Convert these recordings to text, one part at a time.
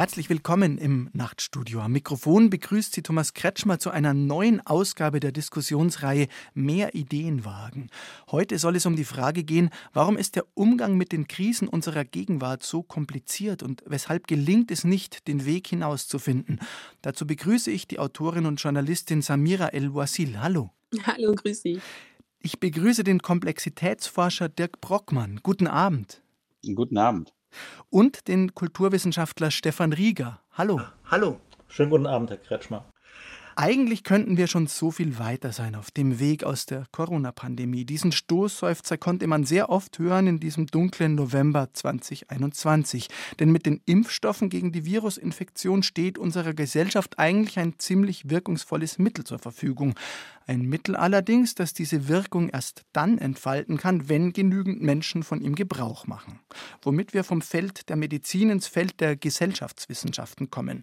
Herzlich willkommen im Nachtstudio. Am Mikrofon begrüßt Sie Thomas Kretschmer zu einer neuen Ausgabe der Diskussionsreihe Mehr Ideen wagen. Heute soll es um die Frage gehen, warum ist der Umgang mit den Krisen unserer Gegenwart so kompliziert und weshalb gelingt es nicht, den Weg hinauszufinden. Dazu begrüße ich die Autorin und Journalistin Samira El-Wasil. Hallo. Hallo, grüß Sie. Ich begrüße den Komplexitätsforscher Dirk Brockmann. Guten Abend. Guten Abend und den Kulturwissenschaftler Stefan Rieger. Hallo. Hallo. Schönen guten Abend, Herr Kretschmer. Eigentlich könnten wir schon so viel weiter sein auf dem Weg aus der Corona-Pandemie. Diesen Stoßseufzer konnte man sehr oft hören in diesem dunklen November 2021. Denn mit den Impfstoffen gegen die Virusinfektion steht unserer Gesellschaft eigentlich ein ziemlich wirkungsvolles Mittel zur Verfügung. Ein Mittel allerdings, das diese Wirkung erst dann entfalten kann, wenn genügend Menschen von ihm Gebrauch machen. Womit wir vom Feld der Medizin ins Feld der Gesellschaftswissenschaften kommen.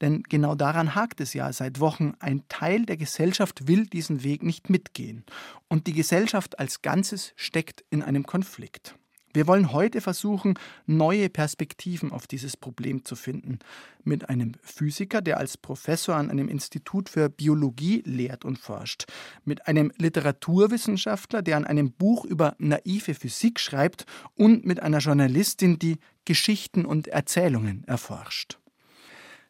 Denn genau daran hakt es ja seit Wochen. Ein Teil der Gesellschaft will diesen Weg nicht mitgehen. Und die Gesellschaft als Ganzes steckt in einem Konflikt. Wir wollen heute versuchen, neue Perspektiven auf dieses Problem zu finden. Mit einem Physiker, der als Professor an einem Institut für Biologie lehrt und forscht. Mit einem Literaturwissenschaftler, der an einem Buch über naive Physik schreibt. Und mit einer Journalistin, die Geschichten und Erzählungen erforscht.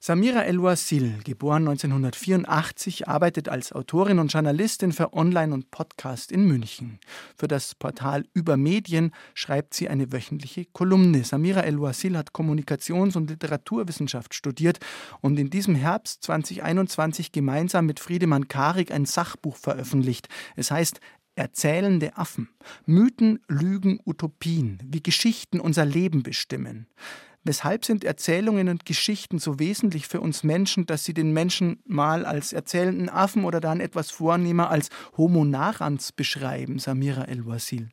Samira El-Wasil, geboren 1984, arbeitet als Autorin und Journalistin für Online und Podcast in München. Für das Portal Über Medien schreibt sie eine wöchentliche Kolumne. Samira El-Wasil hat Kommunikations- und Literaturwissenschaft studiert und in diesem Herbst 2021 gemeinsam mit Friedemann Karik ein Sachbuch veröffentlicht. Es heißt Erzählende Affen. Mythen, Lügen, Utopien, wie Geschichten unser Leben bestimmen. Weshalb sind Erzählungen und Geschichten so wesentlich für uns Menschen, dass sie den Menschen mal als erzählenden Affen oder dann etwas vornehmer als Homo narans beschreiben, Samira El-Wasil?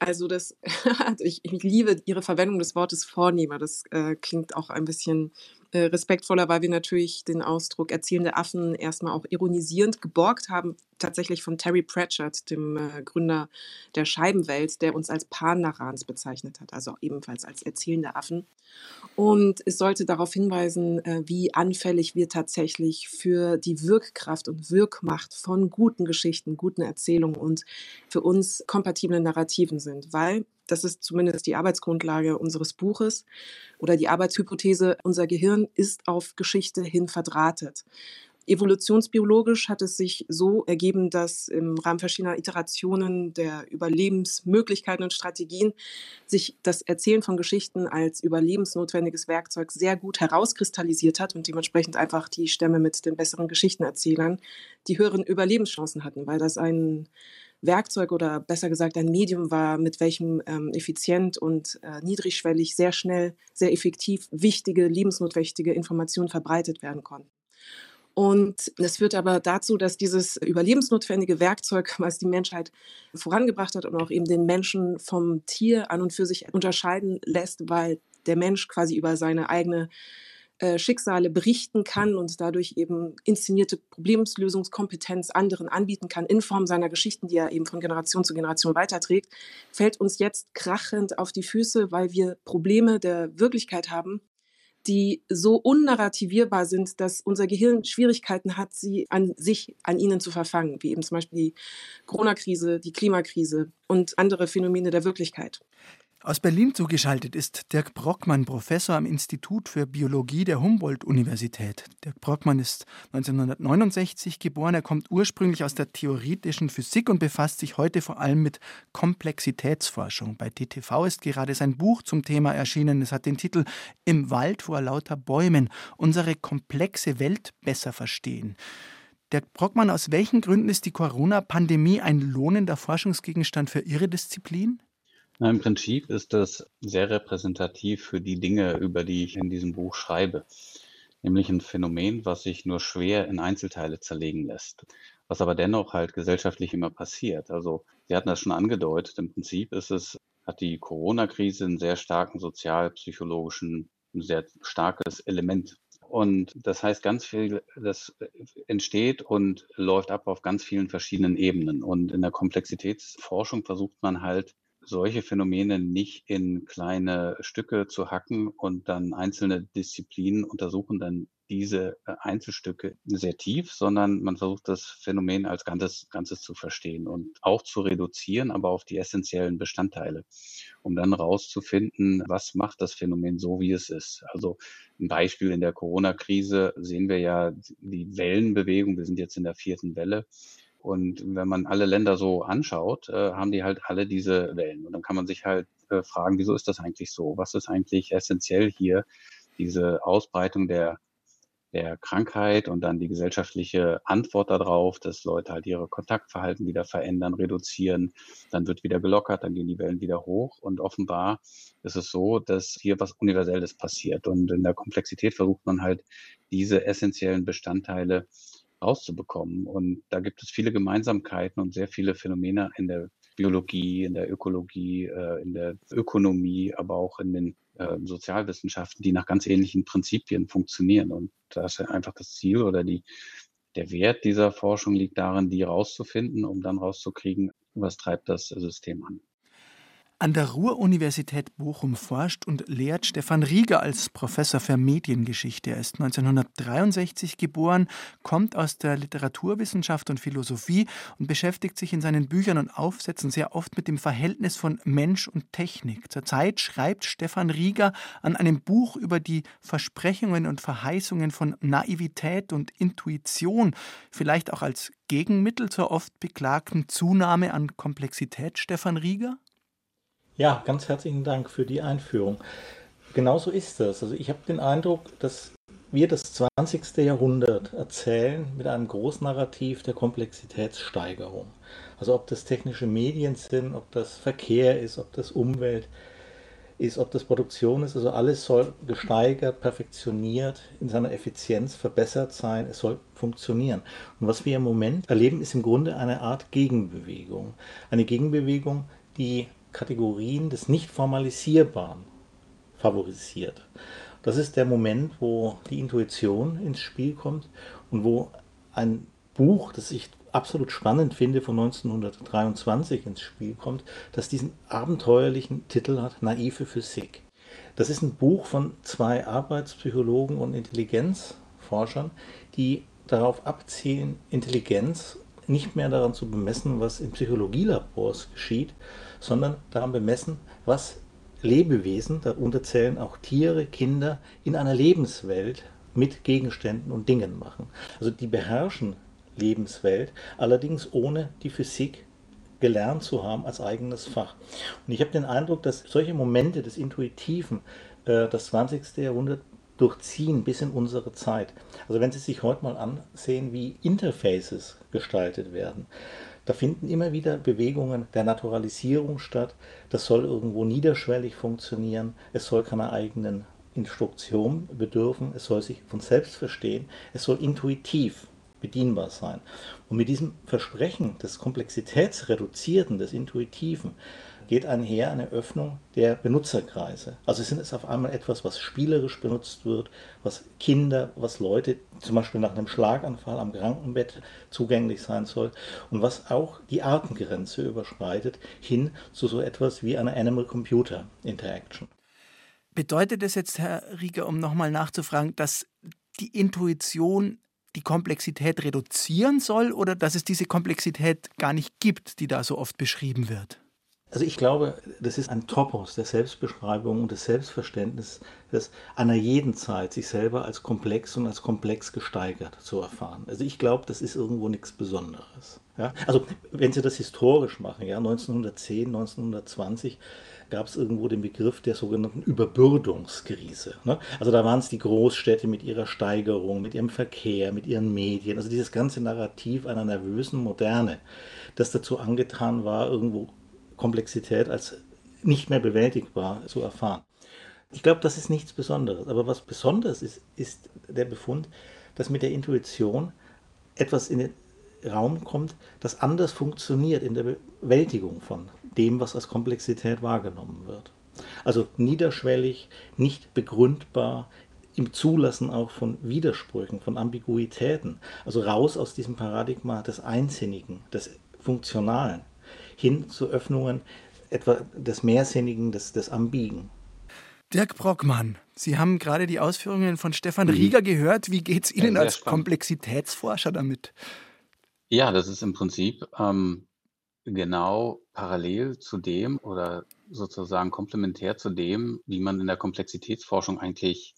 Also das, ich, ich, liebe Ihre Verwendung des Wortes Vornehmer. Das äh, klingt auch ein bisschen äh, respektvoller, weil wir natürlich den Ausdruck erzählende Affen erstmal auch ironisierend geborgt haben, tatsächlich von Terry Pratchett, dem äh, Gründer der Scheibenwelt, der uns als Pan-Narans bezeichnet hat, also ebenfalls als erzählende Affen. Und es sollte darauf hinweisen, äh, wie anfällig wir tatsächlich für die Wirkkraft und Wirkmacht von guten Geschichten, guten Erzählungen und für uns kompatiblen Narrativen sind, weil das ist zumindest die Arbeitsgrundlage unseres Buches oder die Arbeitshypothese, unser Gehirn ist auf Geschichte hin verdrahtet. Evolutionsbiologisch hat es sich so ergeben, dass im Rahmen verschiedener Iterationen der Überlebensmöglichkeiten und Strategien sich das Erzählen von Geschichten als überlebensnotwendiges Werkzeug sehr gut herauskristallisiert hat und dementsprechend einfach die Stämme mit den besseren Geschichtenerzählern die höheren Überlebenschancen hatten, weil das ein Werkzeug oder besser gesagt ein Medium war, mit welchem ähm, effizient und äh, niedrigschwellig sehr schnell, sehr effektiv wichtige, lebensnotwendige Informationen verbreitet werden konnten. Und das führt aber dazu, dass dieses überlebensnotwendige Werkzeug, was die Menschheit vorangebracht hat und auch eben den Menschen vom Tier an und für sich unterscheiden lässt, weil der Mensch quasi über seine eigene äh, Schicksale berichten kann und dadurch eben inszenierte Problemlösungskompetenz anderen anbieten kann in Form seiner Geschichten, die er eben von Generation zu Generation weiterträgt, fällt uns jetzt krachend auf die Füße, weil wir Probleme der Wirklichkeit haben, die so unnarrativierbar sind, dass unser Gehirn Schwierigkeiten hat, sie an sich, an ihnen zu verfangen, wie eben zum Beispiel die Corona-Krise, die Klimakrise und andere Phänomene der Wirklichkeit. Aus Berlin zugeschaltet ist Dirk Brockmann, Professor am Institut für Biologie der Humboldt-Universität. Dirk Brockmann ist 1969 geboren. Er kommt ursprünglich aus der theoretischen Physik und befasst sich heute vor allem mit Komplexitätsforschung. Bei DTV ist gerade sein Buch zum Thema erschienen. Es hat den Titel Im Wald vor lauter Bäumen. Unsere komplexe Welt besser verstehen. Dirk Brockmann, aus welchen Gründen ist die Corona-Pandemie ein lohnender Forschungsgegenstand für Ihre Disziplin? Im Prinzip ist das sehr repräsentativ für die Dinge, über die ich in diesem Buch schreibe. nämlich ein Phänomen, was sich nur schwer in Einzelteile zerlegen lässt, was aber dennoch halt gesellschaftlich immer passiert. Also Sie hatten das schon angedeutet, im Prinzip ist es, hat die Corona-Krise einen sehr starken sozialpsychologischen, ein sehr starkes Element und das heißt, ganz viel, das entsteht und läuft ab auf ganz vielen verschiedenen Ebenen. Und in der Komplexitätsforschung versucht man halt, solche Phänomene nicht in kleine Stücke zu hacken und dann einzelne Disziplinen untersuchen dann diese äh, Einzelstücke sehr tief, sondern man versucht das Phänomen als Ganzes, Ganzes zu verstehen und auch zu reduzieren, aber auf die essentiellen Bestandteile, um dann rauszufinden, was macht das Phänomen so, wie es ist. Also ein Beispiel in der Corona-Krise sehen wir ja die Wellenbewegung. Wir sind jetzt in der vierten Welle. Und wenn man alle Länder so anschaut, äh, haben die halt alle diese Wellen. Und dann kann man sich halt äh, fragen, wieso ist das eigentlich so? Was ist eigentlich essentiell hier? Diese Ausbreitung der der Krankheit und dann die gesellschaftliche Antwort darauf, dass Leute halt ihre Kontaktverhalten wieder verändern, reduzieren, dann wird wieder gelockert, dann gehen die Wellen wieder hoch und offenbar ist es so, dass hier was Universelles passiert und in der Komplexität versucht man halt diese essentiellen Bestandteile rauszubekommen und da gibt es viele Gemeinsamkeiten und sehr viele Phänomene in der Biologie, in der Ökologie, äh, in der Ökonomie, aber auch in den äh, Sozialwissenschaften, die nach ganz ähnlichen Prinzipien funktionieren. Und da ist einfach das Ziel oder die, der Wert dieser Forschung liegt darin, die rauszufinden, um dann rauszukriegen, was treibt das System an. An der Ruhr-Universität Bochum forscht und lehrt Stefan Rieger als Professor für Mediengeschichte. Er ist 1963 geboren, kommt aus der Literaturwissenschaft und Philosophie und beschäftigt sich in seinen Büchern und Aufsätzen sehr oft mit dem Verhältnis von Mensch und Technik. Zurzeit schreibt Stefan Rieger an einem Buch über die Versprechungen und Verheißungen von Naivität und Intuition, vielleicht auch als Gegenmittel zur oft beklagten Zunahme an Komplexität, Stefan Rieger? Ja, ganz herzlichen Dank für die Einführung. Genauso ist das. Also ich habe den Eindruck, dass wir das 20. Jahrhundert erzählen mit einem Großnarrativ der Komplexitätssteigerung. Also ob das technische Medien sind, ob das Verkehr ist, ob das Umwelt ist, ob das Produktion ist, also alles soll gesteigert, perfektioniert, in seiner Effizienz verbessert sein, es soll funktionieren. Und was wir im Moment erleben, ist im Grunde eine Art Gegenbewegung. Eine Gegenbewegung, die Kategorien des Nicht-Formalisierbaren favorisiert. Das ist der Moment, wo die Intuition ins Spiel kommt und wo ein Buch, das ich absolut spannend finde, von 1923 ins Spiel kommt, das diesen abenteuerlichen Titel hat, Naive Physik. Das ist ein Buch von zwei Arbeitspsychologen und Intelligenzforschern, die darauf abzielen, Intelligenz nicht mehr daran zu bemessen, was in Psychologielabors geschieht, sondern daran bemessen, was Lebewesen, darunter zählen auch Tiere, Kinder, in einer Lebenswelt mit Gegenständen und Dingen machen. Also die beherrschen Lebenswelt, allerdings ohne die Physik gelernt zu haben als eigenes Fach. Und ich habe den Eindruck, dass solche Momente des Intuitiven äh, das 20. Jahrhundert durchziehen bis in unsere Zeit. Also wenn Sie sich heute mal ansehen, wie Interfaces gestaltet werden, da finden immer wieder Bewegungen der Naturalisierung statt. Das soll irgendwo niederschwellig funktionieren. Es soll keiner eigenen Instruktion bedürfen. Es soll sich von selbst verstehen. Es soll intuitiv bedienbar sein. Und mit diesem Versprechen des Komplexitätsreduzierten, des Intuitiven, geht einher eine Öffnung der Benutzerkreise. Also sind es auf einmal etwas, was spielerisch benutzt wird, was Kinder, was Leute zum Beispiel nach einem Schlaganfall am Krankenbett zugänglich sein soll und was auch die Artengrenze überschreitet hin zu so etwas wie einer Animal-Computer-Interaction. Bedeutet das jetzt, Herr Rieger, um nochmal nachzufragen, dass die Intuition die Komplexität reduzieren soll oder dass es diese Komplexität gar nicht gibt, die da so oft beschrieben wird? Also ich glaube, das ist ein Topos der Selbstbeschreibung und des Selbstverständnisses einer jeden Zeit, sich selber als komplex und als komplex gesteigert zu erfahren. Also ich glaube, das ist irgendwo nichts Besonderes. Ja? Also wenn Sie das historisch machen, ja, 1910, 1920 gab es irgendwo den Begriff der sogenannten Überbürdungskrise. Ne? Also da waren es die Großstädte mit ihrer Steigerung, mit ihrem Verkehr, mit ihren Medien, also dieses ganze Narrativ einer nervösen Moderne, das dazu angetan war, irgendwo Komplexität als nicht mehr bewältigbar zu erfahren. Ich glaube, das ist nichts Besonderes. Aber was Besonderes ist, ist der Befund, dass mit der Intuition etwas in den Raum kommt, das anders funktioniert in der Bewältigung von dem, was als Komplexität wahrgenommen wird. Also niederschwellig, nicht begründbar, im Zulassen auch von Widersprüchen, von Ambiguitäten. Also raus aus diesem Paradigma des Einsinnigen, des Funktionalen, hin zu Öffnungen etwa des Mehrsinnigen, des, des Ambigen. Dirk Brockmann, Sie haben gerade die Ausführungen von Stefan mhm. Rieger gehört. Wie geht es Ihnen ja, als spannend. Komplexitätsforscher damit? Ja, das ist im Prinzip ähm, genau parallel zu dem oder sozusagen komplementär zu dem, wie man in der Komplexitätsforschung eigentlich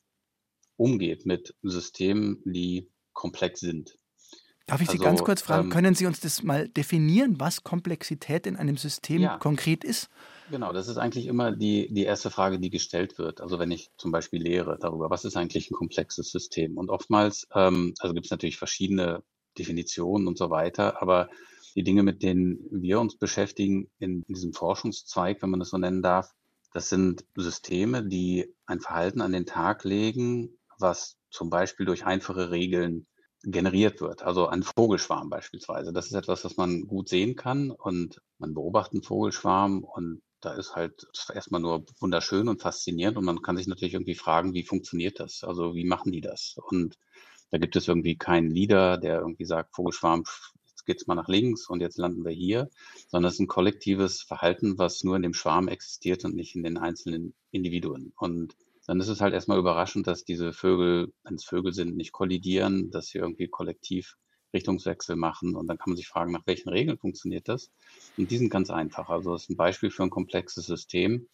umgeht mit Systemen, die komplex sind. Darf ich Sie also, ganz kurz fragen, ähm, können Sie uns das mal definieren, was Komplexität in einem System ja, konkret ist? Genau, das ist eigentlich immer die, die erste Frage, die gestellt wird. Also wenn ich zum Beispiel lehre darüber, was ist eigentlich ein komplexes System? Und oftmals, ähm, also gibt es natürlich verschiedene Definitionen und so weiter, aber die Dinge, mit denen wir uns beschäftigen in diesem Forschungszweig, wenn man das so nennen darf, das sind Systeme, die ein Verhalten an den Tag legen, was zum Beispiel durch einfache Regeln generiert wird. Also ein Vogelschwarm beispielsweise. Das ist etwas, was man gut sehen kann und man beobachtet einen Vogelschwarm und da ist halt erstmal nur wunderschön und faszinierend und man kann sich natürlich irgendwie fragen, wie funktioniert das? Also wie machen die das? Und da gibt es irgendwie keinen Leader, der irgendwie sagt, Vogelschwarm, jetzt geht's mal nach links und jetzt landen wir hier, sondern es ist ein kollektives Verhalten, was nur in dem Schwarm existiert und nicht in den einzelnen Individuen. Und dann ist es halt erstmal überraschend, dass diese Vögel, wenn es Vögel sind, nicht kollidieren, dass sie irgendwie kollektiv Richtungswechsel machen. Und dann kann man sich fragen, nach welchen Regeln funktioniert das? Und die sind ganz einfach. Also das ist ein Beispiel für ein komplexes System,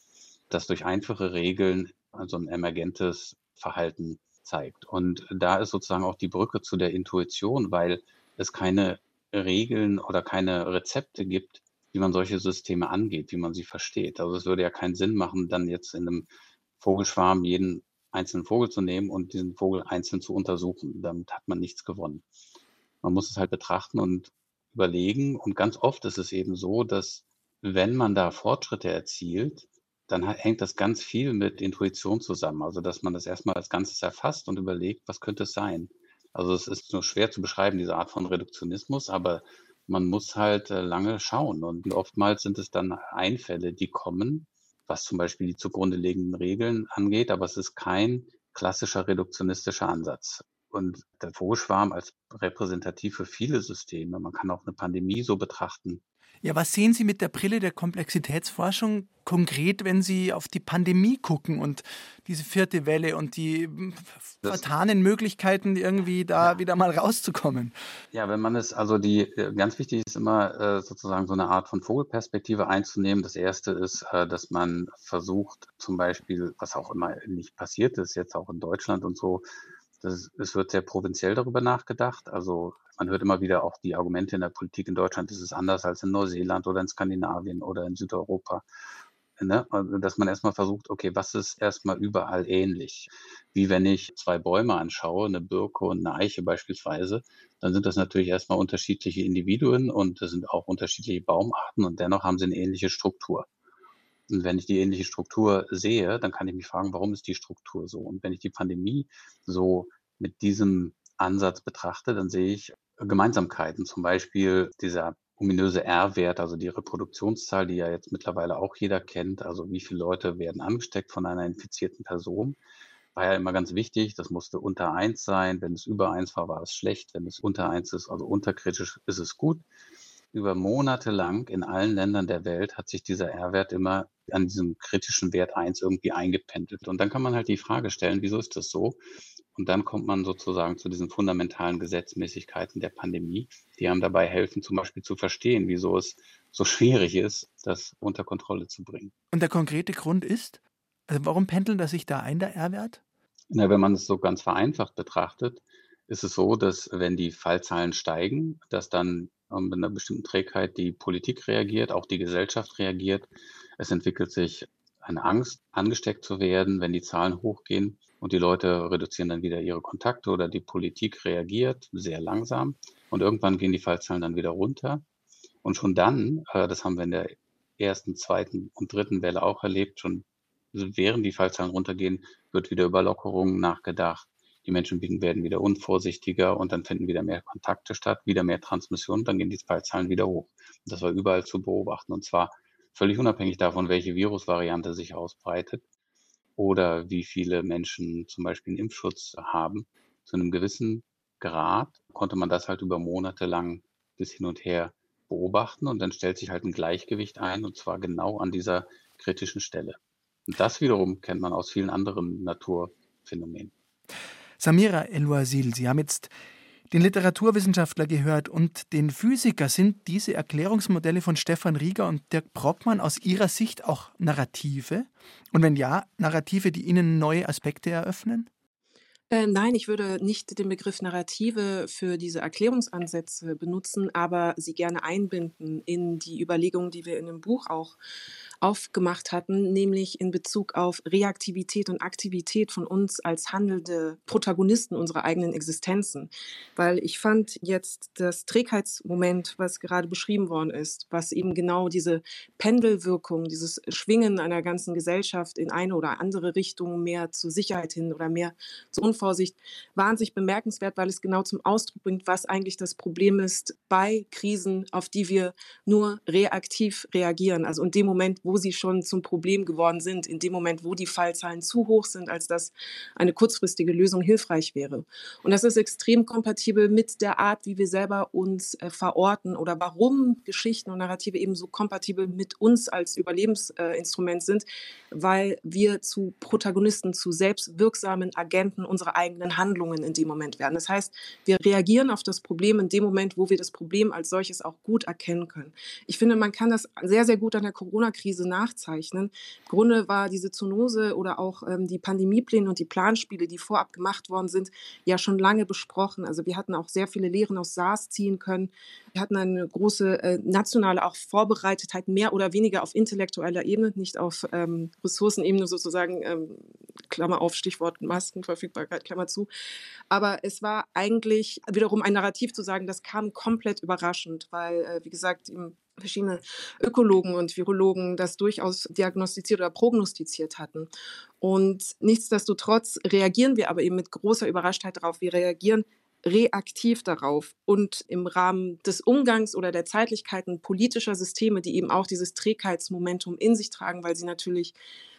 das durch einfache Regeln also ein emergentes Verhalten zeigt. Und da ist sozusagen auch die Brücke zu der Intuition, weil es keine Regeln oder keine Rezepte gibt, wie man solche Systeme angeht, wie man sie versteht. Also es würde ja keinen Sinn machen, dann jetzt in einem Vogelschwarm jeden einzelnen Vogel zu nehmen und diesen Vogel einzeln zu untersuchen. Damit hat man nichts gewonnen. Man muss es halt betrachten und überlegen. Und ganz oft ist es eben so, dass wenn man da Fortschritte erzielt, dann hängt das ganz viel mit Intuition zusammen. Also, dass man das erstmal als Ganzes erfasst und überlegt, was könnte es sein? Also, es ist nur schwer zu beschreiben, diese Art von Reduktionismus, aber man muss halt äh, lange schauen. Und oftmals sind es dann Einfälle, die kommen, was zum Beispiel die zugrunde liegenden Regeln angeht, aber es ist kein klassischer reduktionistischer Ansatz. Und der Vogelschwarm als repräsentativ für viele Systeme, man kann auch eine Pandemie so betrachten, ja, was sehen Sie mit der Brille der Komplexitätsforschung konkret, wenn Sie auf die Pandemie gucken und diese vierte Welle und die vertanen Möglichkeiten, irgendwie da ja. wieder mal rauszukommen? Ja, wenn man es, also die, äh, ganz wichtig ist immer äh, sozusagen so eine Art von Vogelperspektive einzunehmen. Das erste ist, äh, dass man versucht, zum Beispiel, was auch immer nicht passiert ist, jetzt auch in Deutschland und so, das, es wird sehr provinziell darüber nachgedacht. Also man hört immer wieder auch die Argumente in der Politik in Deutschland, ist es anders als in Neuseeland oder in Skandinavien oder in Südeuropa. Ne? Also, dass man erstmal versucht, okay, was ist erstmal überall ähnlich? Wie wenn ich zwei Bäume anschaue, eine Birke und eine Eiche beispielsweise, dann sind das natürlich erstmal unterschiedliche Individuen und das sind auch unterschiedliche Baumarten und dennoch haben sie eine ähnliche Struktur. Und wenn ich die ähnliche Struktur sehe, dann kann ich mich fragen, warum ist die Struktur so? Und wenn ich die Pandemie so mit diesem Ansatz betrachte, dann sehe ich Gemeinsamkeiten, zum Beispiel dieser ominöse R-Wert, also die Reproduktionszahl, die ja jetzt mittlerweile auch jeder kennt, also wie viele Leute werden angesteckt von einer infizierten Person, war ja immer ganz wichtig. Das musste unter eins sein. Wenn es über eins war, war es schlecht. Wenn es unter eins ist, also unterkritisch, ist es gut. Über Monate lang in allen Ländern der Welt hat sich dieser R-Wert immer an diesem kritischen Wert eins irgendwie eingependelt. Und dann kann man halt die Frage stellen, wieso ist das so? Und dann kommt man sozusagen zu diesen fundamentalen Gesetzmäßigkeiten der Pandemie, die einem dabei helfen, zum Beispiel zu verstehen, wieso es so schwierig ist, das unter Kontrolle zu bringen. Und der konkrete Grund ist, also warum pendelt er sich da ein, der R-Wert? Na, wenn man es so ganz vereinfacht betrachtet, ist es so, dass wenn die Fallzahlen steigen, dass dann mit einer bestimmten Trägheit die Politik reagiert, auch die Gesellschaft reagiert. Es entwickelt sich eine Angst, angesteckt zu werden, wenn die Zahlen hochgehen. Und die Leute reduzieren dann wieder ihre Kontakte oder die Politik reagiert sehr langsam. Und irgendwann gehen die Fallzahlen dann wieder runter. Und schon dann, äh, das haben wir in der ersten, zweiten und dritten Welle auch erlebt, schon während die Fallzahlen runtergehen, wird wieder über Lockerungen nachgedacht. Die Menschen werden wieder unvorsichtiger und dann finden wieder mehr Kontakte statt, wieder mehr Transmission, dann gehen die Fallzahlen wieder hoch. Das war überall zu beobachten und zwar völlig unabhängig davon, welche Virusvariante sich ausbreitet oder wie viele Menschen zum Beispiel einen Impfschutz haben. Zu einem gewissen Grad konnte man das halt über Monate lang bis hin und her beobachten und dann stellt sich halt ein Gleichgewicht ein und zwar genau an dieser kritischen Stelle. Und das wiederum kennt man aus vielen anderen Naturphänomenen. Samira El-Wazil, Sie haben jetzt den Literaturwissenschaftler gehört und den Physiker. Sind diese Erklärungsmodelle von Stefan Rieger und Dirk Brockmann aus Ihrer Sicht auch Narrative? Und wenn ja, Narrative, die Ihnen neue Aspekte eröffnen? Äh, nein, ich würde nicht den Begriff Narrative für diese Erklärungsansätze benutzen, aber sie gerne einbinden in die Überlegungen, die wir in dem Buch auch aufgemacht hatten, nämlich in Bezug auf Reaktivität und Aktivität von uns als handelnde Protagonisten unserer eigenen Existenzen. Weil ich fand jetzt das Trägheitsmoment, was gerade beschrieben worden ist, was eben genau diese Pendelwirkung, dieses Schwingen einer ganzen Gesellschaft in eine oder andere Richtung mehr zur Sicherheit hin oder mehr zur Unvorsicht, wahnsinnig bemerkenswert, weil es genau zum Ausdruck bringt, was eigentlich das Problem ist bei Krisen, auf die wir nur reaktiv reagieren. Also in dem Moment, wo sie schon zum Problem geworden sind, in dem Moment, wo die Fallzahlen zu hoch sind, als dass eine kurzfristige Lösung hilfreich wäre. Und das ist extrem kompatibel mit der Art, wie wir selber uns äh, verorten oder warum Geschichten und Narrative eben so kompatibel mit uns als Überlebensinstrument äh, sind, weil wir zu Protagonisten, zu selbstwirksamen Agenten unserer eigenen Handlungen in dem Moment werden. Das heißt, wir reagieren auf das Problem in dem Moment, wo wir das Problem als solches auch gut erkennen können. Ich finde, man kann das sehr, sehr gut an der Corona-Krise Krise nachzeichnen. Im Grunde war diese Zoonose oder auch ähm, die Pandemiepläne und die Planspiele, die vorab gemacht worden sind, ja schon lange besprochen. Also wir hatten auch sehr viele Lehren aus SARS ziehen können. Wir hatten eine große äh, nationale auch Vorbereitetheit, mehr oder weniger auf intellektueller Ebene, nicht auf ähm, Ressourcenebene sozusagen, ähm, Klammer auf, Stichwort Maskenverfügbarkeit, Klammer zu. Aber es war eigentlich wiederum ein Narrativ zu sagen, das kam komplett überraschend, weil, äh, wie gesagt, im verschiedene Ökologen und Virologen das durchaus diagnostiziert oder prognostiziert hatten. Und nichtsdestotrotz reagieren wir aber eben mit großer Überraschtheit darauf. Wir reagieren reaktiv darauf und im Rahmen des Umgangs oder der Zeitlichkeiten politischer Systeme, die eben auch dieses Trägheitsmomentum in sich tragen, weil sie natürlich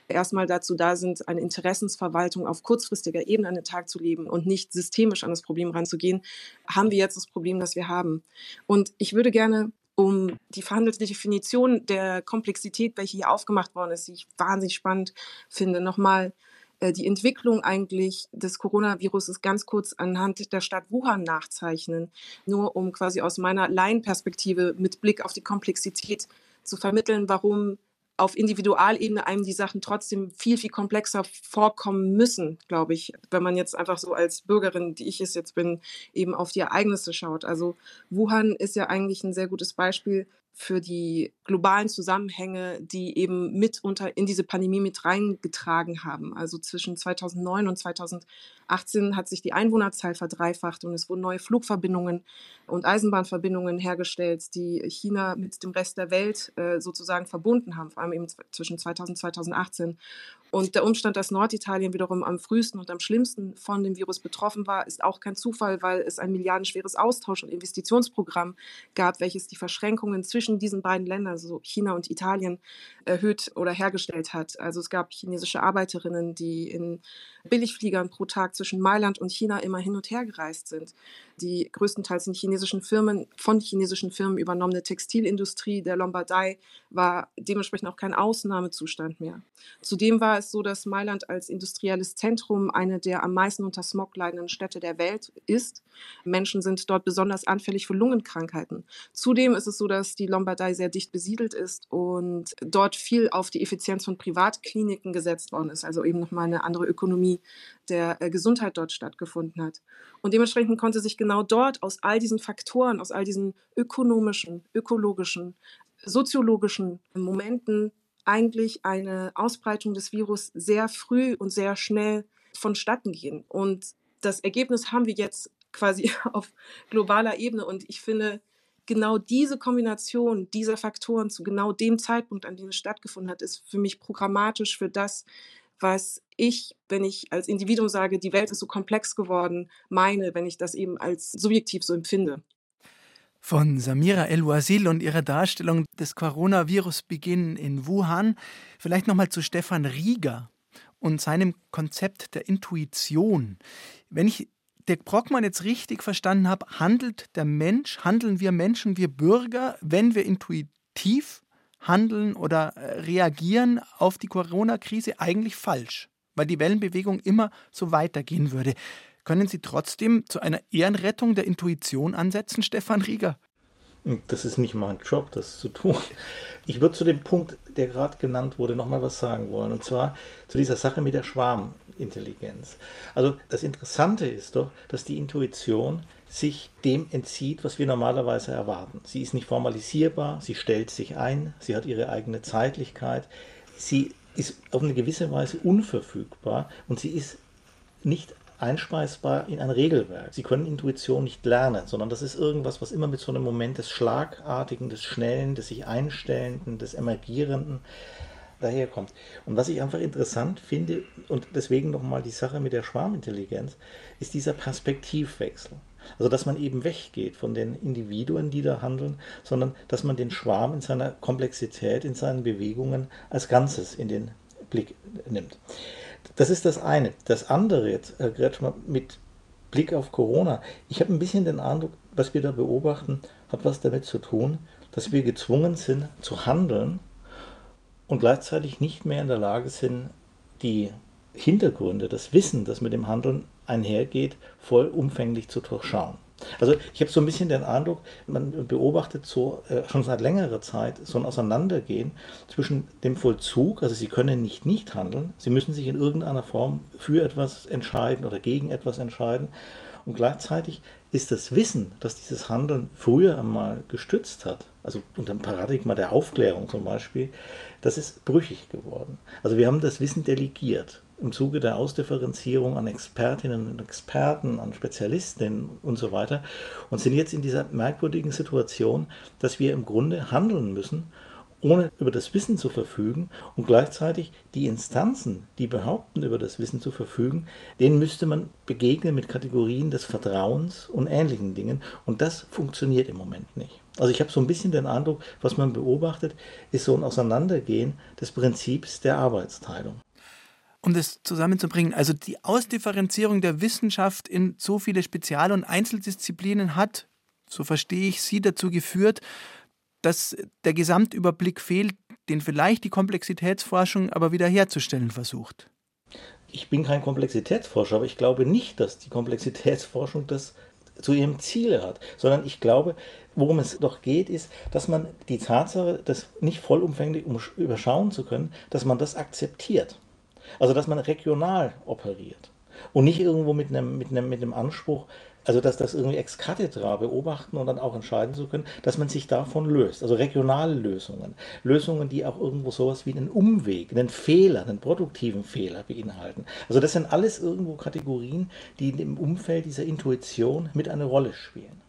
erstmal dazu da sind, eine Interessensverwaltung auf kurzfristiger Ebene an den Tag zu leben und nicht systemisch an das Problem ranzugehen, haben wir jetzt das Problem, das wir haben. Und ich würde gerne um die verhandelte Definition der Komplexität, welche hier aufgemacht worden ist, die ich wahnsinnig spannend finde, nochmal äh, die Entwicklung eigentlich des Coronavirus ganz kurz anhand der Stadt Wuhan nachzeichnen, nur um quasi aus meiner Laienperspektive mit Blick auf die Komplexität zu vermitteln, warum auf Individualebene einem die Sachen trotzdem viel, viel komplexer vorkommen müssen, glaube ich, wenn man jetzt einfach so als Bürgerin, die ich es jetzt bin, eben auf die Ereignisse schaut. Also Wuhan ist ja eigentlich ein sehr gutes Beispiel für die globalen Zusammenhänge, die eben mitunter in diese Pandemie mit reingetragen haben. Also zwischen 2009 und 2018 hat sich die Einwohnerzahl verdreifacht und es wurden neue Flugverbindungen und Eisenbahnverbindungen hergestellt, die China mit dem Rest der Welt äh, sozusagen verbunden haben, vor allem eben zwischen 2000 und 2018. Und der Umstand, dass Norditalien wiederum am frühesten und am schlimmsten von dem Virus betroffen war, ist auch kein Zufall, weil es ein milliardenschweres Austausch- und Investitionsprogramm gab, welches die Verschränkungen zwischen diesen beiden Ländern, also China und Italien, erhöht oder hergestellt hat. Also es gab chinesische Arbeiterinnen, die in Billigfliegern pro Tag zwischen Mailand und China immer hin und her gereist sind. Die größtenteils in chinesischen Firmen, von chinesischen Firmen übernommene Textilindustrie der Lombardei war dementsprechend auch kein Ausnahmezustand mehr. Zudem war es so, dass Mailand als industrielles Zentrum eine der am meisten unter Smog leidenden Städte der Welt ist. Menschen sind dort besonders anfällig für Lungenkrankheiten. Zudem ist es so, dass die Lombardei sehr dicht besiedelt ist und dort viel auf die Effizienz von Privatkliniken gesetzt worden ist, also eben nochmal eine andere Ökonomie der äh, Gesundheit dort stattgefunden hat. Und dementsprechend konnte sich genau dort aus all diesen Faktoren, aus all diesen ökonomischen, ökologischen, soziologischen Momenten eigentlich eine Ausbreitung des Virus sehr früh und sehr schnell vonstatten gehen. Und das Ergebnis haben wir jetzt quasi auf globaler Ebene. Und ich finde, genau diese Kombination dieser Faktoren zu genau dem Zeitpunkt, an dem es stattgefunden hat, ist für mich programmatisch für das, was ich, wenn ich als Individuum sage, die Welt ist so komplex geworden, meine, wenn ich das eben als subjektiv so empfinde. Von Samira El-Wazil und ihrer Darstellung des Coronavirus-Beginn in Wuhan vielleicht nochmal zu Stefan Rieger und seinem Konzept der Intuition. Wenn ich Dirk Brockmann jetzt richtig verstanden habe, handelt der Mensch, handeln wir Menschen, wir Bürger, wenn wir intuitiv handeln oder äh, reagieren auf die Corona-Krise eigentlich falsch, weil die Wellenbewegung immer so weitergehen würde. Können Sie trotzdem zu einer Ehrenrettung der Intuition ansetzen, Stefan Rieger? Das ist nicht mein Job, das zu tun. Ich würde zu dem Punkt, der gerade genannt wurde, nochmal was sagen wollen. Und zwar zu dieser Sache mit der Schwarmintelligenz. Also das Interessante ist doch, dass die Intuition sich dem entzieht, was wir normalerweise erwarten. Sie ist nicht formalisierbar, sie stellt sich ein, sie hat ihre eigene Zeitlichkeit, sie ist auf eine gewisse Weise unverfügbar und sie ist nicht einspeisbar in ein Regelwerk. Sie können Intuition nicht lernen, sondern das ist irgendwas, was immer mit so einem Moment des Schlagartigen, des Schnellen, des sich Einstellenden, des Emergierenden daherkommt. Und was ich einfach interessant finde, und deswegen nochmal die Sache mit der Schwarmintelligenz, ist dieser Perspektivwechsel. Also dass man eben weggeht von den Individuen, die da handeln, sondern dass man den Schwarm in seiner Komplexität, in seinen Bewegungen als Ganzes in den Blick nimmt. Das ist das eine. Das andere jetzt, Herr Gretschmer, mit Blick auf Corona. Ich habe ein bisschen den Eindruck, was wir da beobachten, hat was damit zu tun, dass wir gezwungen sind zu handeln und gleichzeitig nicht mehr in der Lage sind, die Hintergründe, das Wissen, das mit dem Handeln einhergeht, vollumfänglich zu durchschauen. Also ich habe so ein bisschen den Eindruck, man beobachtet so äh, schon seit längerer Zeit so ein Auseinandergehen zwischen dem Vollzug, also Sie können nicht nicht handeln, Sie müssen sich in irgendeiner Form für etwas entscheiden oder gegen etwas entscheiden und gleichzeitig ist das Wissen, das dieses Handeln früher einmal gestützt hat, also unter dem Paradigma der Aufklärung zum Beispiel, das ist brüchig geworden. Also wir haben das Wissen delegiert im Zuge der Ausdifferenzierung an Expertinnen und Experten, an Spezialistinnen und so weiter und sind jetzt in dieser merkwürdigen Situation, dass wir im Grunde handeln müssen, ohne über das Wissen zu verfügen und gleichzeitig die Instanzen, die behaupten, über das Wissen zu verfügen, denen müsste man begegnen mit Kategorien des Vertrauens und ähnlichen Dingen und das funktioniert im Moment nicht. Also ich habe so ein bisschen den Eindruck, was man beobachtet, ist so ein Auseinandergehen des Prinzips der Arbeitsteilung um das zusammenzubringen. Also die Ausdifferenzierung der Wissenschaft in so viele Spezial- und Einzeldisziplinen hat, so verstehe ich Sie, dazu geführt, dass der Gesamtüberblick fehlt, den vielleicht die Komplexitätsforschung aber wiederherzustellen versucht. Ich bin kein Komplexitätsforscher, aber ich glaube nicht, dass die Komplexitätsforschung das zu ihrem Ziel hat, sondern ich glaube, worum es doch geht, ist, dass man die Tatsache, das nicht vollumfänglich um überschauen zu können, dass man das akzeptiert. Also dass man regional operiert und nicht irgendwo mit einem, mit einem, mit einem Anspruch, also dass das irgendwie ex cathedra beobachten und dann auch entscheiden zu können, dass man sich davon löst. Also regionale Lösungen. Lösungen, die auch irgendwo sowas wie einen Umweg, einen Fehler, einen produktiven Fehler beinhalten. Also das sind alles irgendwo Kategorien, die im Umfeld dieser Intuition mit eine Rolle spielen.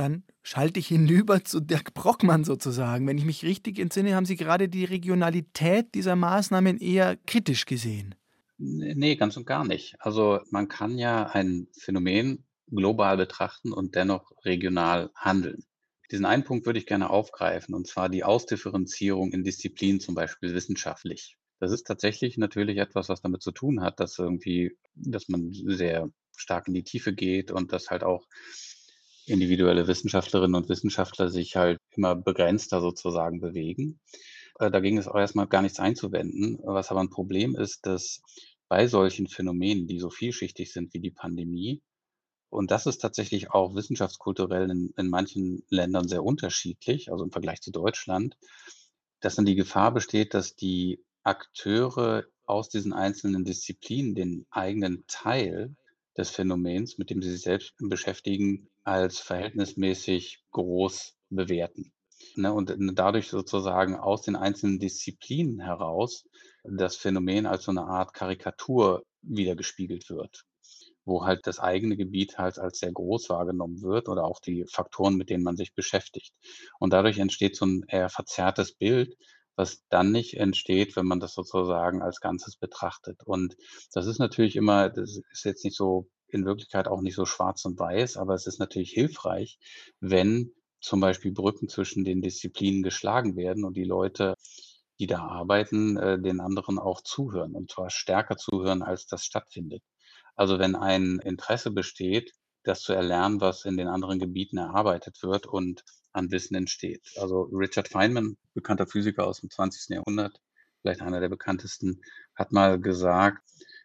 Dann schalte ich hinüber zu Dirk Brockmann sozusagen. Wenn ich mich richtig entsinne, haben Sie gerade die Regionalität dieser Maßnahmen eher kritisch gesehen. Nee, ganz und gar nicht. Also man kann ja ein Phänomen global betrachten und dennoch regional handeln. Diesen einen Punkt würde ich gerne aufgreifen, und zwar die Ausdifferenzierung in Disziplinen, zum Beispiel wissenschaftlich. Das ist tatsächlich natürlich etwas, was damit zu tun hat, dass irgendwie, dass man sehr stark in die Tiefe geht und dass halt auch individuelle Wissenschaftlerinnen und Wissenschaftler sich halt immer begrenzter sozusagen bewegen. Äh, da ging es auch erstmal gar nichts einzuwenden. Was aber ein Problem ist, dass bei solchen Phänomenen, die so vielschichtig sind wie die Pandemie, und das ist tatsächlich auch wissenschaftskulturell in, in manchen Ländern sehr unterschiedlich, also im Vergleich zu Deutschland, dass dann die Gefahr besteht, dass die Akteure aus diesen einzelnen Disziplinen den eigenen Teil des Phänomens, mit dem sie sich selbst beschäftigen, als verhältnismäßig groß bewerten. Ne, und dadurch sozusagen aus den einzelnen Disziplinen heraus das Phänomen als so eine Art Karikatur wiedergespiegelt wird. wo halt das eigene Gebiet halt als sehr groß wahrgenommen wird oder auch die Faktoren, mit denen man sich beschäftigt. Und dadurch entsteht so ein eher verzerrtes Bild, was dann nicht entsteht, wenn man das sozusagen als Ganzes betrachtet. Und das ist natürlich immer, das ist jetzt nicht so in Wirklichkeit auch nicht so schwarz und weiß, aber es ist natürlich hilfreich, wenn zum Beispiel Brücken zwischen den Disziplinen geschlagen werden und die Leute, die da arbeiten, äh, den anderen auch zuhören und zwar stärker zuhören, als das stattfindet. Also wenn ein Interesse besteht, das zu erlernen, was in den anderen Gebieten erarbeitet wird und an Wissen entsteht. Also Richard Feynman, bekannter Physiker aus dem 20. Jahrhundert, vielleicht einer der bekanntesten, hat mal gesagt,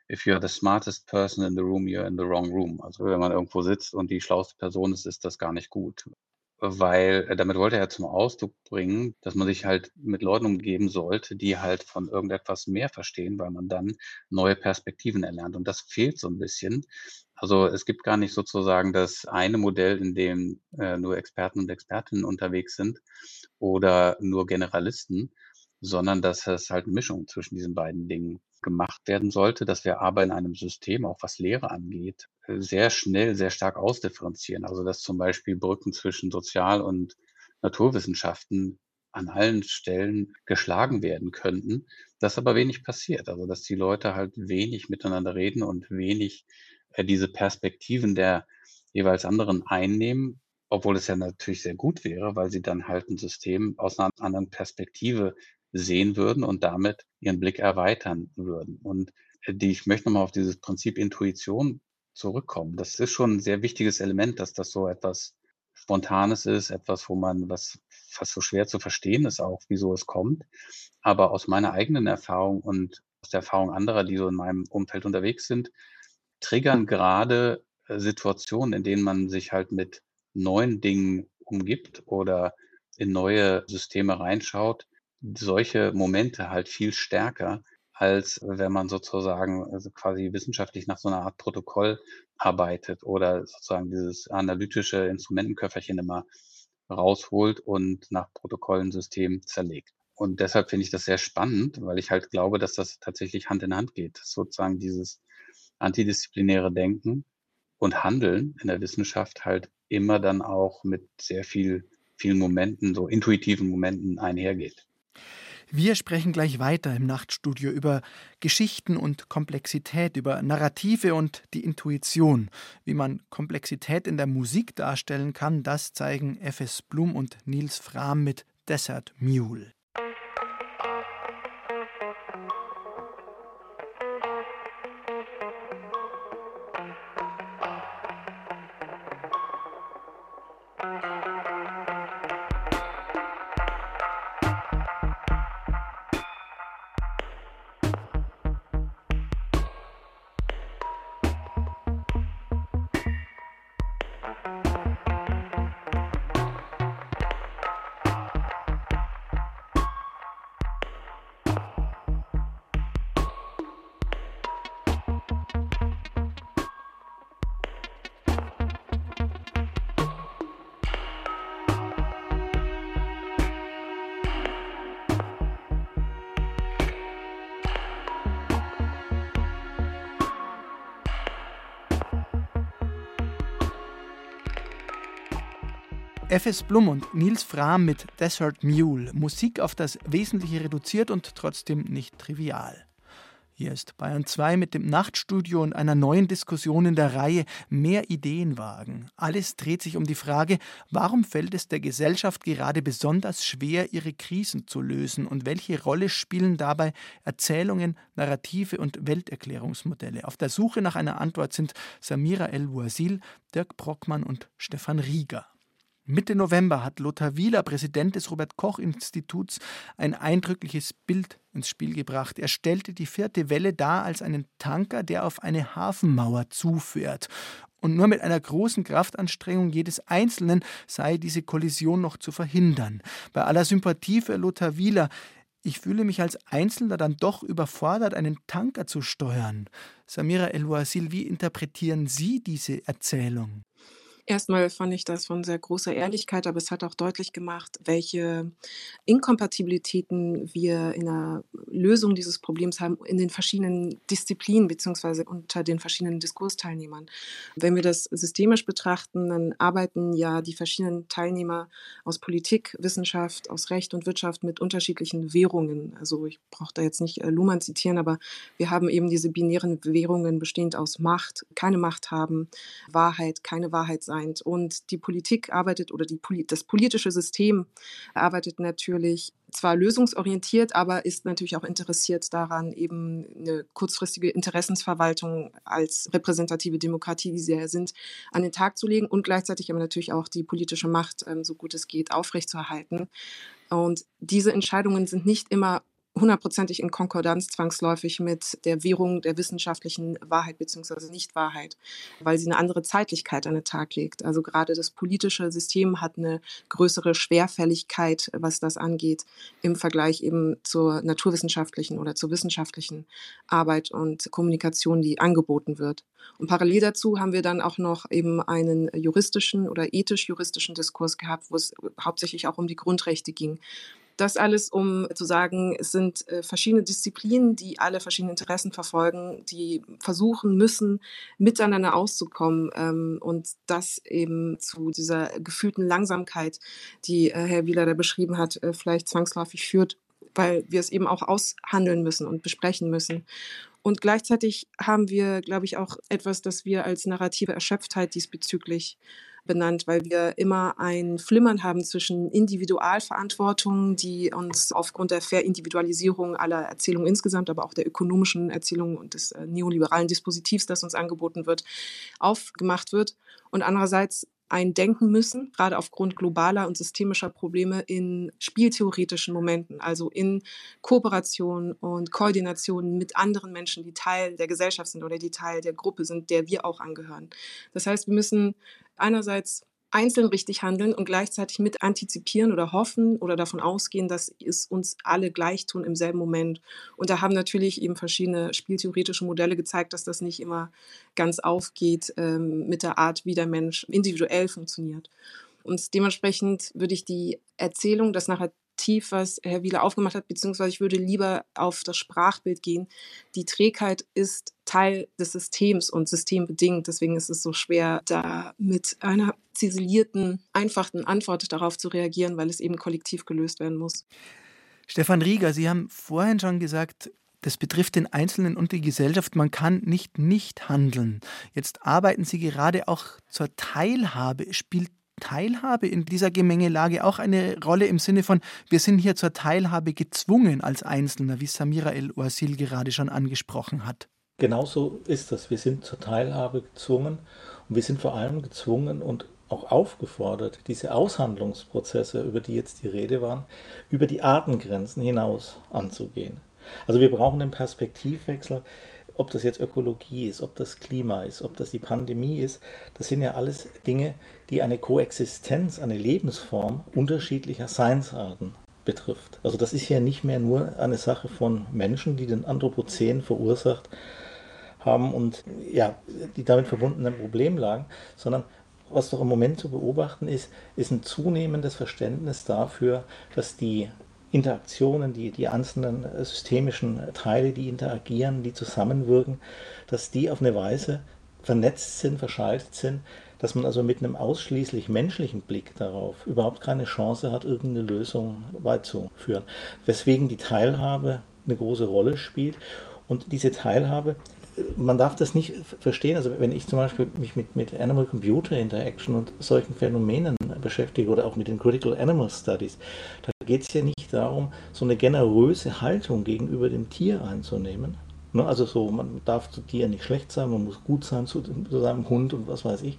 if you're the smartest person in the room, you're in the wrong room. Also wenn man irgendwo sitzt und die schlauste Person ist, ist das gar nicht gut. Weil äh, damit wollte er zum Ausdruck bringen, dass man sich halt mit Leuten umgeben sollte, die halt von irgendetwas mehr verstehen, weil man dann neue Perspektiven erlernt. Und das fehlt so ein bisschen. Also es gibt gar nicht sozusagen das eine Modell, in dem äh, nur Experten und Expertinnen unterwegs sind oder nur Generalisten, sondern dass es halt eine Mischung zwischen diesen beiden Dingen gemacht werden sollte, dass wir aber in einem System, auch was Lehre angeht, äh, sehr schnell, sehr stark ausdifferenzieren. Also dass zum Beispiel Brücken zwischen Sozial- und Naturwissenschaften an allen Stellen geschlagen werden könnten, dass aber wenig passiert. Also dass die Leute halt wenig miteinander reden und wenig diese Perspektiven der jeweils anderen einnehmen, obwohl es ja natürlich sehr gut wäre, weil sie dann halt ein System aus einer anderen Perspektive sehen würden und damit ihren Blick erweitern würden. Und äh, die, ich möchte nochmal auf dieses Prinzip Intuition zurückkommen. Das ist schon ein sehr wichtiges Element, dass das so etwas Spontanes ist, etwas, wo man, was fast so schwer zu verstehen ist auch, wieso es kommt. Aber aus meiner eigenen Erfahrung und aus der Erfahrung anderer, die so in meinem Umfeld unterwegs sind, triggern gerade äh, Situationen, in denen man sich halt mit neuen Dingen umgibt oder in neue Systeme reinschaut, solche Momente halt viel stärker, als wenn man sozusagen also quasi wissenschaftlich nach so einer Art Protokoll arbeitet oder sozusagen dieses analytische Instrumentenköfferchen immer rausholt und nach Protokollensystem zerlegt. Und deshalb finde ich das sehr spannend, weil ich halt glaube, dass das tatsächlich Hand in Hand geht. Sozusagen dieses antidisziplinäre Denken und Handeln in der Wissenschaft halt immer dann auch mit sehr viel, vielen Momenten, so intuitiven Momenten einhergeht. Wir sprechen gleich weiter im Nachtstudio über Geschichten und Komplexität, über Narrative und die Intuition. Wie man Komplexität in der Musik darstellen kann, das zeigen F.S. Blum und Nils Frahm mit Desert Mule. F.S. Blum und Nils Frahm mit Desert Mule. Musik auf das Wesentliche reduziert und trotzdem nicht trivial. Hier ist Bayern 2 mit dem Nachtstudio und einer neuen Diskussion in der Reihe Mehr Ideen wagen. Alles dreht sich um die Frage, warum fällt es der Gesellschaft gerade besonders schwer, ihre Krisen zu lösen und welche Rolle spielen dabei Erzählungen, Narrative und Welterklärungsmodelle. Auf der Suche nach einer Antwort sind Samira El-Wazil, Dirk Brockmann und Stefan Rieger. Mitte November hat Lothar Wieler, Präsident des Robert Koch Instituts, ein eindrückliches Bild ins Spiel gebracht. Er stellte die vierte Welle dar als einen Tanker, der auf eine Hafenmauer zufährt. Und nur mit einer großen Kraftanstrengung jedes Einzelnen sei diese Kollision noch zu verhindern. Bei aller Sympathie für Lothar Wieler, ich fühle mich als Einzelner dann doch überfordert, einen Tanker zu steuern. Samira El-Wasil, wie interpretieren Sie diese Erzählung? Erstmal fand ich das von sehr großer Ehrlichkeit, aber es hat auch deutlich gemacht, welche Inkompatibilitäten wir in der Lösung dieses Problems haben in den verschiedenen Disziplinen beziehungsweise unter den verschiedenen Diskursteilnehmern. Wenn wir das systemisch betrachten, dann arbeiten ja die verschiedenen Teilnehmer aus Politik, Wissenschaft, aus Recht und Wirtschaft mit unterschiedlichen Währungen. Also ich brauche da jetzt nicht äh, Luhmann zitieren, aber wir haben eben diese binären Währungen bestehend aus Macht, keine Macht haben, Wahrheit, keine Wahrheit sein sein. Und die Politik arbeitet oder die, das politische System arbeitet natürlich zwar lösungsorientiert, aber ist natürlich auch interessiert daran, eben eine kurzfristige Interessensverwaltung als repräsentative Demokratie, die sie ja sind, an den Tag zu legen und gleichzeitig aber natürlich auch die politische Macht, ähm, so gut es geht, aufrechtzuerhalten. Und diese Entscheidungen sind nicht immer hundertprozentig in Konkordanz zwangsläufig mit der Währung der wissenschaftlichen Wahrheit bzw. Nichtwahrheit, weil sie eine andere Zeitlichkeit an den Tag legt. Also gerade das politische System hat eine größere Schwerfälligkeit, was das angeht, im Vergleich eben zur naturwissenschaftlichen oder zur wissenschaftlichen Arbeit und Kommunikation, die angeboten wird. Und parallel dazu haben wir dann auch noch eben einen juristischen oder ethisch-juristischen Diskurs gehabt, wo es hauptsächlich auch um die Grundrechte ging. Das alles, um zu sagen, es sind äh, verschiedene Disziplinen, die alle verschiedene Interessen verfolgen, die versuchen müssen, miteinander auszukommen ähm, und das eben zu dieser gefühlten Langsamkeit, die äh, Herr Wieler da beschrieben hat, äh, vielleicht zwangsläufig führt, weil wir es eben auch aushandeln müssen und besprechen müssen. Und gleichzeitig haben wir, glaube ich, auch etwas, das wir als narrative Erschöpftheit diesbezüglich benannt, weil wir immer ein Flimmern haben zwischen Individualverantwortung, die uns aufgrund der Verindividualisierung aller Erzählungen insgesamt, aber auch der ökonomischen Erzählung und des äh, neoliberalen Dispositivs, das uns angeboten wird, aufgemacht wird. Und andererseits ein Denken müssen, gerade aufgrund globaler und systemischer Probleme in spieltheoretischen Momenten, also in Kooperation und Koordination mit anderen Menschen, die Teil der Gesellschaft sind oder die Teil der Gruppe sind, der wir auch angehören. Das heißt, wir müssen einerseits einzeln richtig handeln und gleichzeitig mit antizipieren oder hoffen oder davon ausgehen, dass es uns alle gleich tun im selben Moment. Und da haben natürlich eben verschiedene spieltheoretische Modelle gezeigt, dass das nicht immer ganz aufgeht ähm, mit der Art, wie der Mensch individuell funktioniert. Und dementsprechend würde ich die Erzählung, das nachher tief, was Herr Wieler aufgemacht hat, beziehungsweise ich würde lieber auf das Sprachbild gehen. Die Trägheit ist Teil des Systems und systembedingt. Deswegen ist es so schwer, da mit einer ziselierten, einfachen Antwort darauf zu reagieren, weil es eben kollektiv gelöst werden muss. Stefan Rieger, Sie haben vorhin schon gesagt, das betrifft den Einzelnen und die Gesellschaft. Man kann nicht nicht handeln. Jetzt arbeiten Sie gerade auch zur Teilhabe. Spielt Teilhabe in dieser Gemengelage auch eine Rolle im Sinne von, wir sind hier zur Teilhabe gezwungen als Einzelner, wie Samira El-Oasil gerade schon angesprochen hat? Genauso ist das. Wir sind zur Teilhabe gezwungen und wir sind vor allem gezwungen und auch aufgefordert, diese Aushandlungsprozesse, über die jetzt die Rede waren, über die Artengrenzen hinaus anzugehen. Also wir brauchen einen Perspektivwechsel ob das jetzt Ökologie ist, ob das Klima ist, ob das die Pandemie ist, das sind ja alles Dinge, die eine Koexistenz, eine Lebensform unterschiedlicher Seinsarten betrifft. Also das ist ja nicht mehr nur eine Sache von Menschen, die den Anthropozän verursacht haben und ja, die damit verbundenen Problemlagen, sondern was doch im Moment zu beobachten ist, ist ein zunehmendes Verständnis dafür, dass die Interaktionen, die, die einzelnen äh, systemischen Teile, die interagieren, die zusammenwirken, dass die auf eine Weise vernetzt sind, verschaltet sind, dass man also mit einem ausschließlich menschlichen Blick darauf überhaupt keine Chance hat, irgendeine Lösung beizuführen. Weswegen die Teilhabe eine große Rolle spielt. Und diese Teilhabe man darf das nicht verstehen. Also wenn ich zum Beispiel mich mit, mit Animal-Computer Interaction und solchen Phänomenen beschäftige oder auch mit den Critical Animal Studies, da geht es ja nicht darum, so eine generöse Haltung gegenüber dem Tier einzunehmen. Ne? Also so, man darf zu Tieren nicht schlecht sein, man muss gut sein zu, zu seinem Hund und was weiß ich,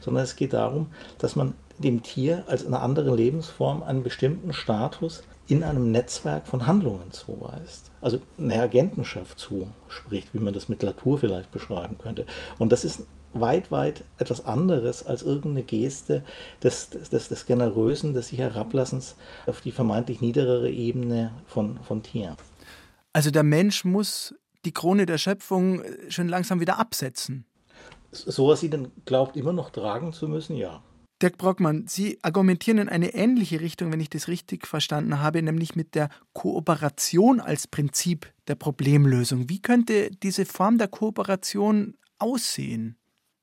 sondern es geht darum, dass man dem Tier als eine andere Lebensform einen bestimmten Status in einem Netzwerk von Handlungen zuweist. Also eine Agentenschaft zuspricht, wie man das mit Latour vielleicht beschreiben könnte. Und das ist weit, weit etwas anderes als irgendeine Geste des, des, des Generösen, des sich Herablassens auf die vermeintlich niederere Ebene von, von Tieren. Also der Mensch muss die Krone der Schöpfung schon langsam wieder absetzen. So was sie dann glaubt, immer noch tragen zu müssen, ja. Dirk Brockmann, Sie argumentieren in eine ähnliche Richtung, wenn ich das richtig verstanden habe, nämlich mit der Kooperation als Prinzip der Problemlösung. Wie könnte diese Form der Kooperation aussehen?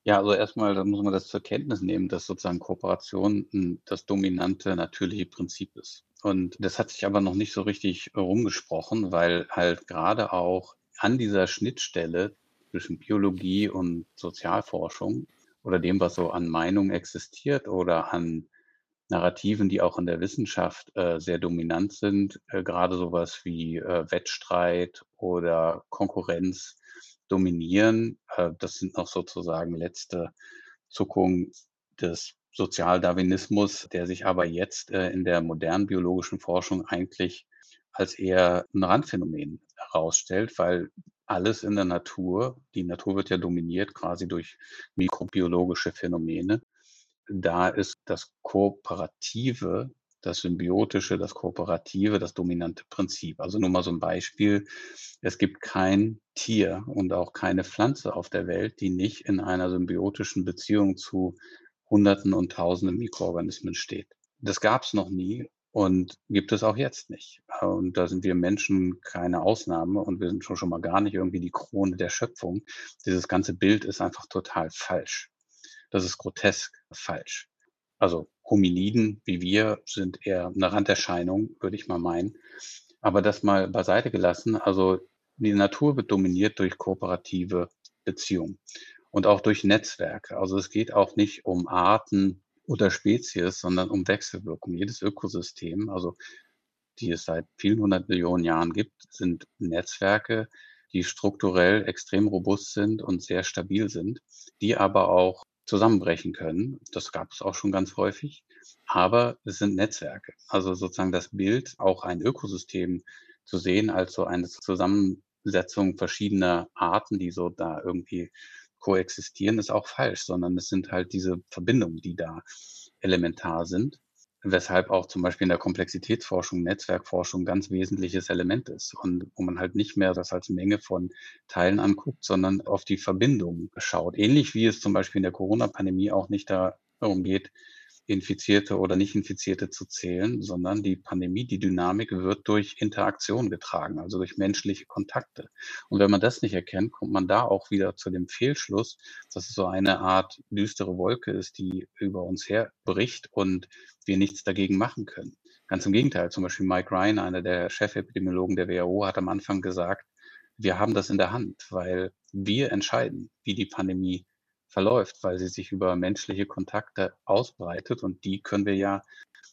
Ja, also erstmal da muss man das zur Kenntnis nehmen, dass sozusagen Kooperation das dominante natürliche Prinzip ist. Und das hat sich aber noch nicht so richtig rumgesprochen, weil halt gerade auch an dieser Schnittstelle zwischen Biologie und Sozialforschung oder dem, was so an Meinung existiert oder an Narrativen, die auch in der Wissenschaft äh, sehr dominant sind, äh, gerade sowas wie äh, Wettstreit oder Konkurrenz dominieren. Äh, das sind noch sozusagen letzte Zuckungen des Sozialdarwinismus, der sich aber jetzt äh, in der modernen biologischen Forschung eigentlich als eher ein Randphänomen herausstellt, weil alles in der Natur, die Natur wird ja dominiert quasi durch mikrobiologische Phänomene. Da ist das Kooperative, das Symbiotische, das Kooperative, das dominante Prinzip. Also nur mal so ein Beispiel. Es gibt kein Tier und auch keine Pflanze auf der Welt, die nicht in einer symbiotischen Beziehung zu Hunderten und Tausenden Mikroorganismen steht. Das gab es noch nie und gibt es auch jetzt nicht. Und da sind wir Menschen keine Ausnahme und wir sind schon, schon mal gar nicht irgendwie die Krone der Schöpfung. Dieses ganze Bild ist einfach total falsch. Das ist grotesk falsch. Also Hominiden wie wir sind eher eine Randerscheinung, würde ich mal meinen. Aber das mal beiseite gelassen, also die Natur wird dominiert durch kooperative Beziehungen und auch durch Netzwerke. Also es geht auch nicht um Arten, oder Spezies, sondern um Wechselwirkung. Jedes Ökosystem, also die es seit vielen hundert Millionen Jahren gibt, sind Netzwerke, die strukturell extrem robust sind und sehr stabil sind, die aber auch zusammenbrechen können. Das gab es auch schon ganz häufig. Aber es sind Netzwerke. Also sozusagen das Bild, auch ein Ökosystem zu sehen als so eine Zusammensetzung verschiedener Arten, die so da irgendwie koexistieren, ist auch falsch, sondern es sind halt diese Verbindungen, die da elementar sind. Weshalb auch zum Beispiel in der Komplexitätsforschung, Netzwerkforschung ganz wesentliches Element ist und wo man halt nicht mehr das als Menge von Teilen anguckt, sondern auf die Verbindung schaut. Ähnlich wie es zum Beispiel in der Corona-Pandemie auch nicht darum geht, Infizierte oder Nicht-Infizierte zu zählen, sondern die Pandemie, die Dynamik wird durch Interaktion getragen, also durch menschliche Kontakte. Und wenn man das nicht erkennt, kommt man da auch wieder zu dem Fehlschluss, dass es so eine Art düstere Wolke ist, die über uns herbricht und wir nichts dagegen machen können. Ganz im Gegenteil, zum Beispiel Mike Ryan, einer der Chefepidemiologen der WHO, hat am Anfang gesagt, wir haben das in der Hand, weil wir entscheiden, wie die Pandemie verläuft, weil sie sich über menschliche Kontakte ausbreitet und die können wir ja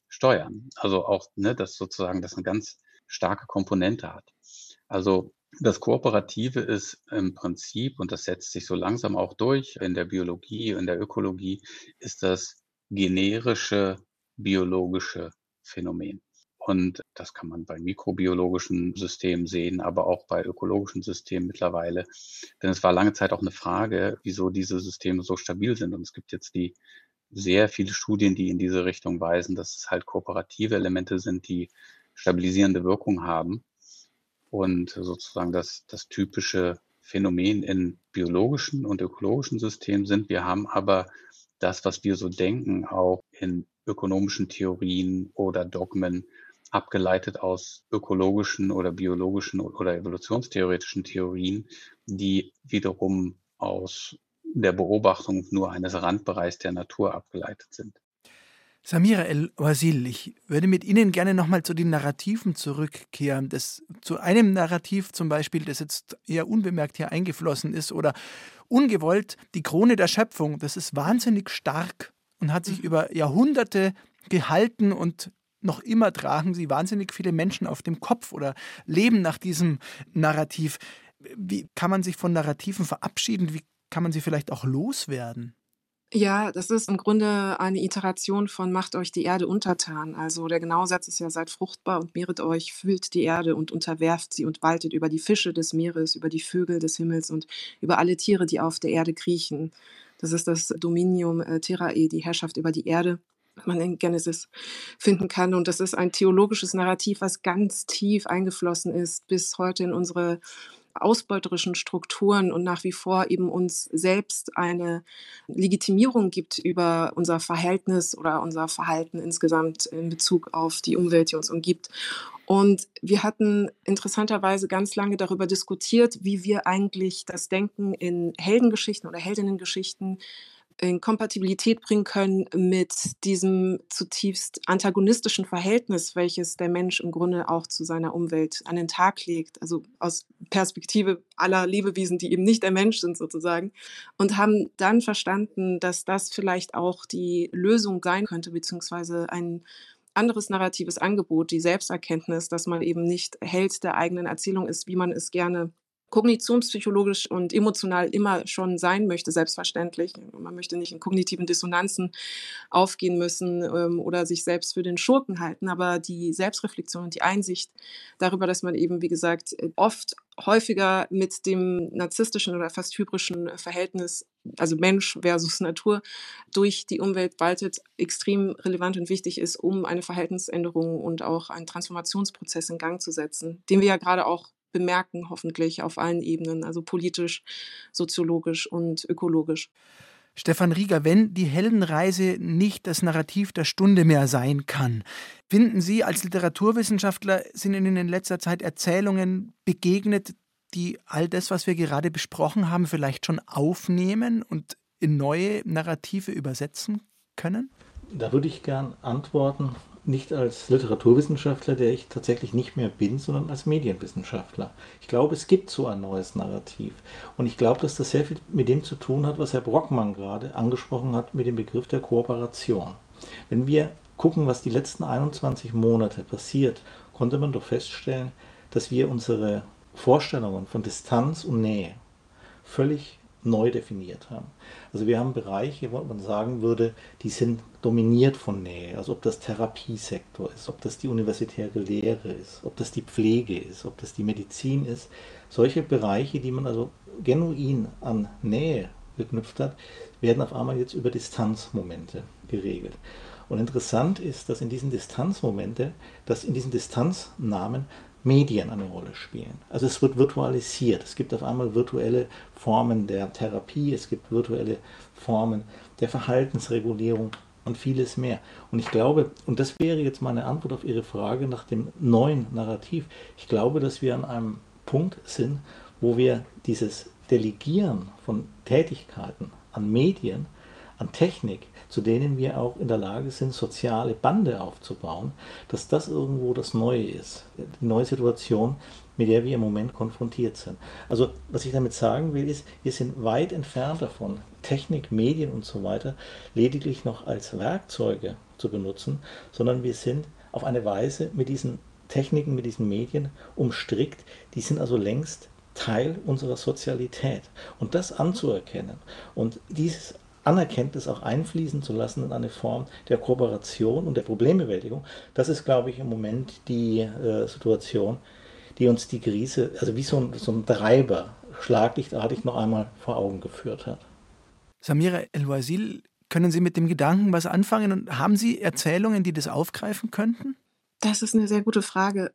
steuern. Also auch, ne, dass sozusagen das eine ganz starke Komponente hat. Also das Kooperative ist im Prinzip, und das setzt sich so langsam auch durch in der Biologie, in der Ökologie, ist das generische biologische Phänomen. Und das kann man bei mikrobiologischen Systemen sehen, aber auch bei ökologischen Systemen mittlerweile. Denn es war lange Zeit auch eine Frage, wieso diese Systeme so stabil sind. Und es gibt jetzt die sehr viele Studien, die in diese Richtung weisen, dass es halt kooperative Elemente sind, die stabilisierende Wirkung haben. Und sozusagen das, das typische Phänomen in biologischen und ökologischen Systemen sind. Wir haben aber das, was wir so denken, auch in ökonomischen Theorien oder Dogmen abgeleitet aus ökologischen oder biologischen oder evolutionstheoretischen Theorien, die wiederum aus der Beobachtung nur eines Randbereichs der Natur abgeleitet sind. Samira El-Wasil, ich würde mit Ihnen gerne nochmal zu den Narrativen zurückkehren. Das, zu einem Narrativ zum Beispiel, das jetzt eher unbemerkt hier eingeflossen ist oder ungewollt, die Krone der Schöpfung, das ist wahnsinnig stark und hat sich mhm. über Jahrhunderte gehalten und noch immer tragen sie wahnsinnig viele Menschen auf dem Kopf oder leben nach diesem Narrativ. Wie kann man sich von Narrativen verabschieden? Wie kann man sie vielleicht auch loswerden? Ja, das ist im Grunde eine Iteration von Macht euch die Erde untertan. Also der Genausatz ist ja, seid fruchtbar und mehret euch, füllt die Erde und unterwerft sie und waltet über die Fische des Meeres, über die Vögel des Himmels und über alle Tiere, die auf der Erde kriechen. Das ist das Dominium äh, Terrae, die Herrschaft über die Erde man in Genesis finden kann. Und das ist ein theologisches Narrativ, was ganz tief eingeflossen ist bis heute in unsere ausbeuterischen Strukturen und nach wie vor eben uns selbst eine Legitimierung gibt über unser Verhältnis oder unser Verhalten insgesamt in Bezug auf die Umwelt, die uns umgibt. Und wir hatten interessanterweise ganz lange darüber diskutiert, wie wir eigentlich das Denken in Heldengeschichten oder Heldinnengeschichten in Kompatibilität bringen können mit diesem zutiefst antagonistischen Verhältnis, welches der Mensch im Grunde auch zu seiner Umwelt an den Tag legt. Also aus Perspektive aller Lebewesen, die eben nicht der Mensch sind sozusagen. Und haben dann verstanden, dass das vielleicht auch die Lösung sein könnte, beziehungsweise ein anderes narratives Angebot, die Selbsterkenntnis, dass man eben nicht Held der eigenen Erzählung ist, wie man es gerne kognitionspsychologisch und emotional immer schon sein möchte, selbstverständlich. Man möchte nicht in kognitiven Dissonanzen aufgehen müssen ähm, oder sich selbst für den Schurken halten, aber die Selbstreflexion und die Einsicht darüber, dass man eben, wie gesagt, oft häufiger mit dem narzisstischen oder fast hybrischen Verhältnis, also Mensch versus Natur, durch die Umwelt waltet, extrem relevant und wichtig ist, um eine Verhaltensänderung und auch einen Transformationsprozess in Gang zu setzen, den wir ja gerade auch bemerken, hoffentlich auf allen Ebenen, also politisch, soziologisch und ökologisch. Stefan Rieger, wenn die Heldenreise nicht das Narrativ der Stunde mehr sein kann, finden Sie als Literaturwissenschaftler, sind Ihnen in letzter Zeit Erzählungen begegnet, die all das, was wir gerade besprochen haben, vielleicht schon aufnehmen und in neue Narrative übersetzen können? Da würde ich gern antworten nicht als Literaturwissenschaftler, der ich tatsächlich nicht mehr bin, sondern als Medienwissenschaftler. Ich glaube, es gibt so ein neues Narrativ. Und ich glaube, dass das sehr viel mit dem zu tun hat, was Herr Brockmann gerade angesprochen hat, mit dem Begriff der Kooperation. Wenn wir gucken, was die letzten 21 Monate passiert, konnte man doch feststellen, dass wir unsere Vorstellungen von Distanz und Nähe völlig neu definiert haben. Also wir haben Bereiche, wo man sagen würde, die sind dominiert von Nähe. Also ob das Therapiesektor ist, ob das die universitäre Lehre ist, ob das die Pflege ist, ob das die Medizin ist. Solche Bereiche, die man also genuin an Nähe geknüpft hat, werden auf einmal jetzt über Distanzmomente geregelt. Und interessant ist, dass in diesen Distanzmomente, dass in diesen Distanznamen Medien eine Rolle spielen. Also es wird virtualisiert. Es gibt auf einmal virtuelle Formen der Therapie, es gibt virtuelle Formen der Verhaltensregulierung und vieles mehr. Und ich glaube, und das wäre jetzt meine Antwort auf Ihre Frage nach dem neuen Narrativ, ich glaube, dass wir an einem Punkt sind, wo wir dieses Delegieren von Tätigkeiten an Medien, an Technik, zu denen wir auch in der Lage sind, soziale Bande aufzubauen, dass das irgendwo das Neue ist, die neue Situation, mit der wir im Moment konfrontiert sind. Also was ich damit sagen will, ist, wir sind weit entfernt davon, Technik, Medien und so weiter lediglich noch als Werkzeuge zu benutzen, sondern wir sind auf eine Weise mit diesen Techniken, mit diesen Medien umstrickt, die sind also längst Teil unserer Sozialität. Und das anzuerkennen und dieses Anerkenntnis auch einfließen zu lassen in eine Form der Kooperation und der Problembewältigung, das ist, glaube ich, im Moment die äh, Situation, die uns die Krise, also wie so ein, so ein Treiber, schlaglichtartig noch einmal vor Augen geführt hat. Samira El-Wazil, können Sie mit dem Gedanken was anfangen und haben Sie Erzählungen, die das aufgreifen könnten? Das ist eine sehr gute Frage.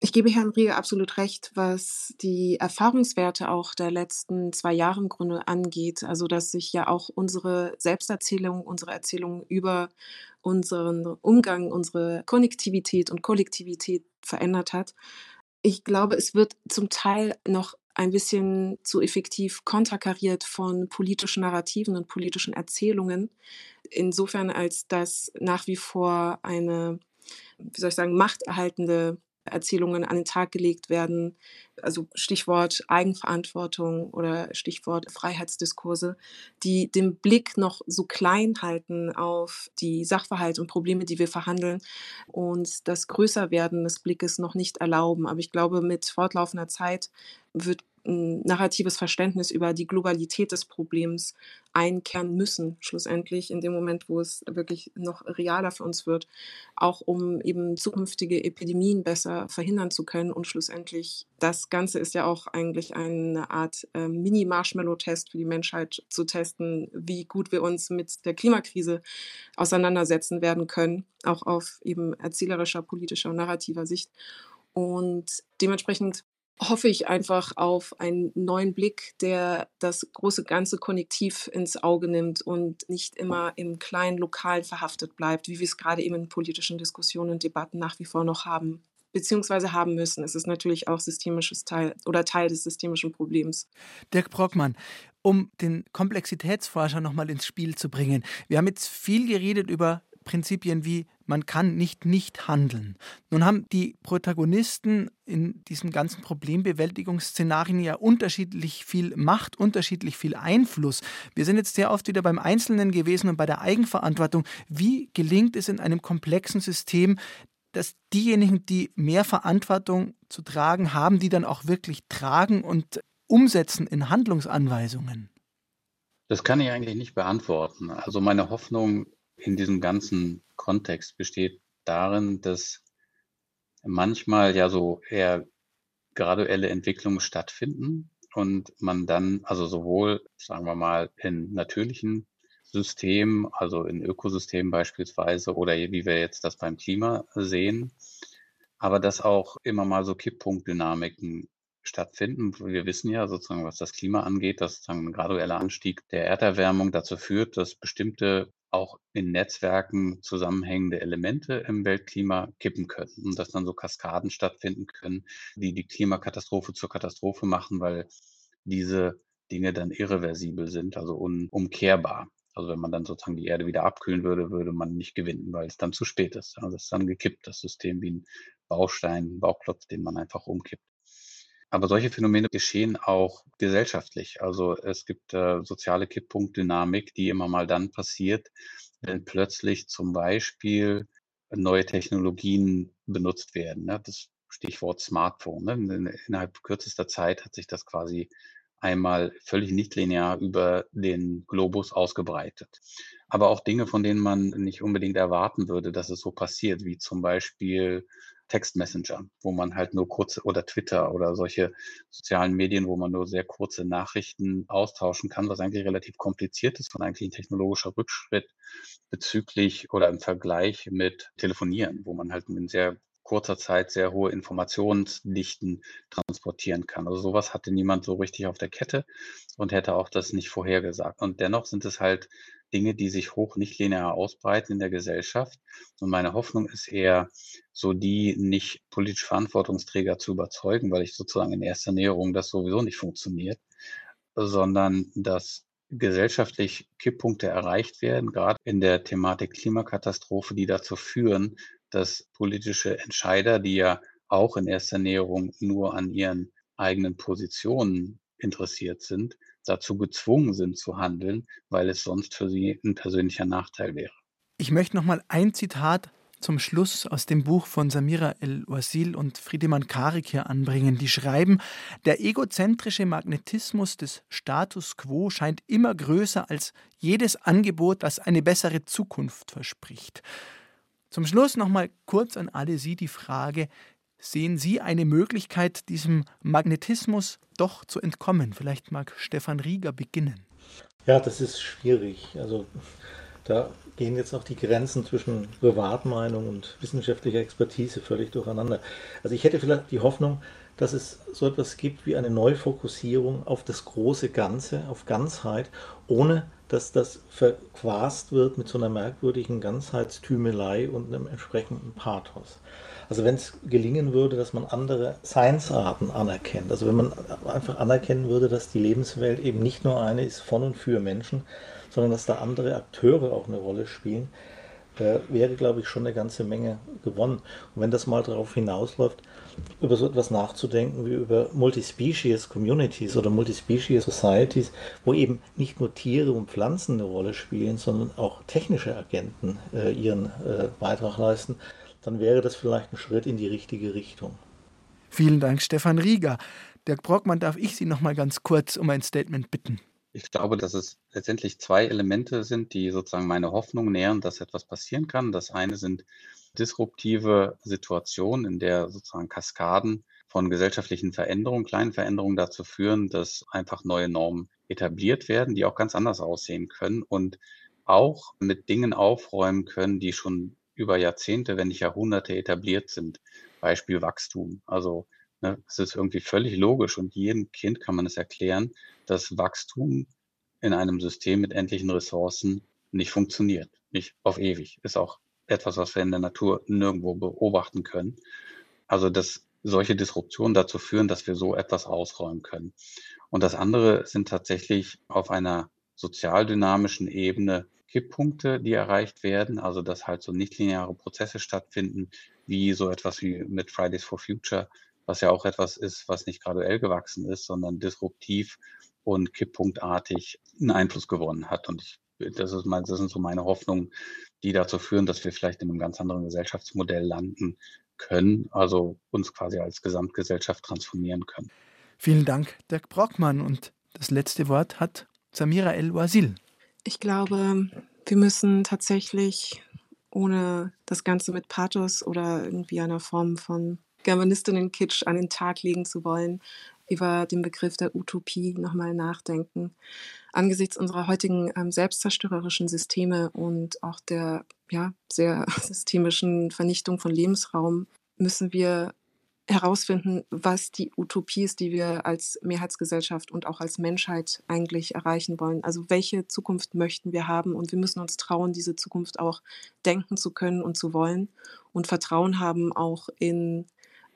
Ich gebe Herrn Rieger absolut recht, was die Erfahrungswerte auch der letzten zwei Jahre im Grunde angeht. Also, dass sich ja auch unsere Selbsterzählung, unsere Erzählung über unseren Umgang, unsere Konnektivität und Kollektivität verändert hat. Ich glaube, es wird zum Teil noch ein bisschen zu effektiv konterkariert von politischen Narrativen und politischen Erzählungen. Insofern, als dass nach wie vor eine, wie soll ich sagen, machterhaltende Erzählungen an den Tag gelegt werden. Also Stichwort Eigenverantwortung oder Stichwort Freiheitsdiskurse, die den Blick noch so klein halten auf die Sachverhalte und Probleme, die wir verhandeln und das Größerwerden des Blickes noch nicht erlauben. Aber ich glaube, mit fortlaufender Zeit wird ein narratives Verständnis über die Globalität des Problems einkehren müssen, schlussendlich in dem Moment, wo es wirklich noch realer für uns wird, auch um eben zukünftige Epidemien besser verhindern zu können. Und schlussendlich, das Ganze ist ja auch eigentlich eine Art äh, Mini-Marshmallow-Test für die Menschheit zu testen, wie gut wir uns mit der Klimakrise auseinandersetzen werden können, auch auf eben erzählerischer, politischer und narrativer Sicht. Und dementsprechend hoffe ich einfach auf einen neuen Blick, der das große ganze Konnektiv ins Auge nimmt und nicht immer im kleinen Lokalen verhaftet bleibt, wie wir es gerade eben in politischen Diskussionen und Debatten nach wie vor noch haben beziehungsweise haben müssen. Es ist natürlich auch systemisches Teil oder Teil des systemischen Problems. Dirk Brockmann, um den Komplexitätsforscher nochmal ins Spiel zu bringen. Wir haben jetzt viel geredet über Prinzipien wie man kann nicht nicht handeln. Nun haben die Protagonisten in diesen ganzen Problembewältigungsszenarien ja unterschiedlich viel Macht, unterschiedlich viel Einfluss. Wir sind jetzt sehr oft wieder beim Einzelnen gewesen und bei der Eigenverantwortung. Wie gelingt es in einem komplexen System, dass diejenigen, die mehr Verantwortung zu tragen haben, die dann auch wirklich tragen und umsetzen in Handlungsanweisungen? Das kann ich eigentlich nicht beantworten. Also meine Hoffnung in diesem ganzen Kontext besteht darin, dass manchmal ja so eher graduelle Entwicklungen stattfinden und man dann, also sowohl, sagen wir mal, in natürlichen Systemen, also in Ökosystemen beispielsweise, oder wie wir jetzt das beim Klima sehen, aber dass auch immer mal so Kipppunktdynamiken stattfinden. Wir wissen ja sozusagen, was das Klima angeht, dass ein gradueller Anstieg der Erderwärmung dazu führt, dass bestimmte auch in Netzwerken zusammenhängende Elemente im Weltklima kippen können und dass dann so Kaskaden stattfinden können, die die Klimakatastrophe zur Katastrophe machen, weil diese Dinge dann irreversibel sind, also unumkehrbar. Also wenn man dann sozusagen die Erde wieder abkühlen würde, würde man nicht gewinnen, weil es dann zu spät ist. Also es ist dann gekippt, das System wie ein Baustein, ein Bauklotz, den man einfach umkippt. Aber solche Phänomene geschehen auch gesellschaftlich. Also es gibt äh, soziale Kipppunktdynamik, die immer mal dann passiert, wenn plötzlich zum Beispiel neue Technologien benutzt werden. Ne? Das Stichwort Smartphone. Ne? Innerhalb kürzester Zeit hat sich das quasi einmal völlig nicht linear über den Globus ausgebreitet. Aber auch Dinge, von denen man nicht unbedingt erwarten würde, dass es so passiert, wie zum Beispiel Textmessenger, wo man halt nur kurze oder Twitter oder solche sozialen Medien, wo man nur sehr kurze Nachrichten austauschen kann, was eigentlich relativ kompliziert ist und eigentlich ein technologischer Rückschritt bezüglich oder im Vergleich mit Telefonieren, wo man halt in sehr kurzer Zeit sehr hohe Informationsdichten transportieren kann. Also sowas hatte niemand so richtig auf der Kette und hätte auch das nicht vorhergesagt. Und dennoch sind es halt Dinge, die sich hoch nicht linear ausbreiten in der Gesellschaft. Und meine Hoffnung ist eher, so die nicht politisch Verantwortungsträger zu überzeugen, weil ich sozusagen in erster Näherung das sowieso nicht funktioniert, sondern dass gesellschaftlich Kipppunkte erreicht werden, gerade in der Thematik Klimakatastrophe, die dazu führen, dass politische Entscheider, die ja auch in erster Näherung nur an ihren eigenen Positionen interessiert sind, dazu gezwungen sind zu handeln, weil es sonst für sie ein persönlicher Nachteil wäre. Ich möchte noch mal ein Zitat zum Schluss aus dem Buch von Samira El-Wasil und Friedemann Karik hier anbringen. Die schreiben, der egozentrische Magnetismus des Status quo scheint immer größer als jedes Angebot, das eine bessere Zukunft verspricht. Zum Schluss noch mal kurz an alle Sie die Frage, Sehen Sie eine Möglichkeit, diesem Magnetismus doch zu entkommen? Vielleicht mag Stefan Rieger beginnen. Ja, das ist schwierig. Also da gehen jetzt auch die Grenzen zwischen Privatmeinung und wissenschaftlicher Expertise völlig durcheinander. Also ich hätte vielleicht die Hoffnung, dass es so etwas gibt wie eine Neufokussierung auf das große Ganze, auf Ganzheit, ohne dass das verquast wird mit so einer merkwürdigen Ganzheitstümelei und einem entsprechenden Pathos. Also wenn es gelingen würde, dass man andere Seinsarten anerkennt, also wenn man einfach anerkennen würde, dass die Lebenswelt eben nicht nur eine ist von und für Menschen, sondern dass da andere Akteure auch eine Rolle spielen, äh, wäre, glaube ich, schon eine ganze Menge gewonnen. Und wenn das mal darauf hinausläuft, über so etwas nachzudenken wie über Multispecies Communities oder Multispecies Societies, wo eben nicht nur Tiere und Pflanzen eine Rolle spielen, sondern auch technische Agenten äh, ihren äh, Beitrag leisten, dann wäre das vielleicht ein Schritt in die richtige Richtung. Vielen Dank, Stefan Rieger. Dirk Brockmann, darf ich Sie noch mal ganz kurz um ein Statement bitten? Ich glaube, dass es letztendlich zwei Elemente sind, die sozusagen meine Hoffnung nähren, dass etwas passieren kann. Das eine sind disruptive Situationen, in der sozusagen Kaskaden von gesellschaftlichen Veränderungen, kleinen Veränderungen dazu führen, dass einfach neue Normen etabliert werden, die auch ganz anders aussehen können und auch mit Dingen aufräumen können, die schon über Jahrzehnte, wenn nicht Jahrhunderte etabliert sind. Beispiel Wachstum. Also Ne? Es ist irgendwie völlig logisch und jedem Kind kann man es erklären, dass Wachstum in einem System mit endlichen Ressourcen nicht funktioniert. Nicht auf ewig. Ist auch etwas, was wir in der Natur nirgendwo beobachten können. Also, dass solche Disruptionen dazu führen, dass wir so etwas ausräumen können. Und das andere sind tatsächlich auf einer sozialdynamischen Ebene Kipppunkte, die erreicht werden, also dass halt so nichtlineare Prozesse stattfinden, wie so etwas wie mit Fridays for Future, was ja auch etwas ist, was nicht graduell gewachsen ist, sondern disruptiv und kipppunktartig einen Einfluss gewonnen hat. Und ich, das, ist mein, das sind so meine Hoffnungen, die dazu führen, dass wir vielleicht in einem ganz anderen Gesellschaftsmodell landen können, also uns quasi als Gesamtgesellschaft transformieren können. Vielen Dank, Dirk Brockmann. Und das letzte Wort hat Samira El-Wazil. Ich glaube, wir müssen tatsächlich, ohne das Ganze mit Pathos oder irgendwie einer Form von Germanistinnen-Kitsch an den Tag legen zu wollen, über den Begriff der Utopie nochmal nachdenken. Angesichts unserer heutigen ähm, selbstzerstörerischen Systeme und auch der ja, sehr systemischen Vernichtung von Lebensraum müssen wir herausfinden, was die Utopie ist, die wir als Mehrheitsgesellschaft und auch als Menschheit eigentlich erreichen wollen. Also welche Zukunft möchten wir haben und wir müssen uns trauen, diese Zukunft auch denken zu können und zu wollen und Vertrauen haben auch in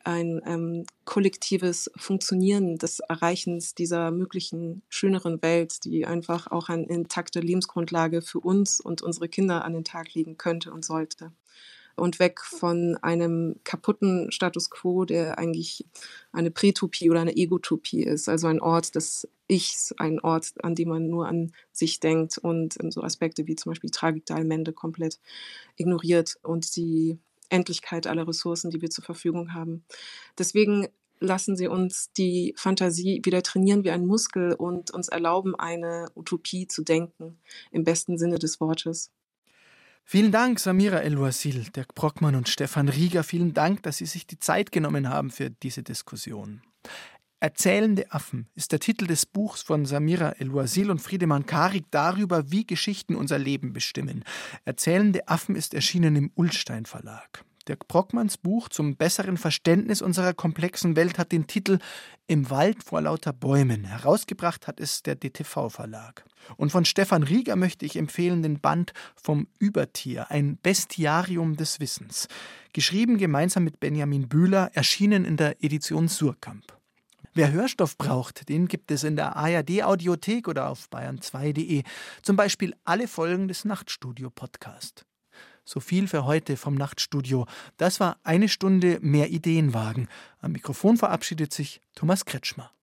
ein ähm, kollektives Funktionieren des Erreichens dieser möglichen schöneren Welt, die einfach auch eine intakte Lebensgrundlage für uns und unsere Kinder an den Tag legen könnte und sollte. Und weg von einem kaputten Status quo, der eigentlich eine Prätopie oder eine Egotopie ist, also ein Ort des Ichs, ein Ort, an dem man nur an sich denkt und ähm, so Aspekte wie zum Beispiel Tragik der Allmende komplett ignoriert und die Endlichkeit aller Ressourcen, die wir zur Verfügung haben. Deswegen lassen Sie uns die Fantasie wieder trainieren wie ein Muskel und uns erlauben, eine Utopie zu denken, im besten Sinne des Wortes. Vielen Dank, Samira El-Wasil, Dirk Brockmann und Stefan Rieger. Vielen Dank, dass Sie sich die Zeit genommen haben für diese Diskussion. Erzählende Affen ist der Titel des Buchs von Samira El-Wazil und Friedemann Karik darüber, wie Geschichten unser Leben bestimmen. Erzählende Affen ist erschienen im Ullstein Verlag. Dirk Brockmanns Buch zum besseren Verständnis unserer komplexen Welt hat den Titel Im Wald vor lauter Bäumen. Herausgebracht hat es der DTV Verlag. Und von Stefan Rieger möchte ich empfehlen den Band Vom Übertier, ein Bestiarium des Wissens. Geschrieben gemeinsam mit Benjamin Bühler, erschienen in der Edition Surkamp. Wer Hörstoff braucht, den gibt es in der ARD-Audiothek oder auf bayern2.de. Zum Beispiel alle Folgen des Nachtstudio-Podcast. So viel für heute vom Nachtstudio. Das war eine Stunde mehr Ideenwagen. Am Mikrofon verabschiedet sich Thomas Kretschmer.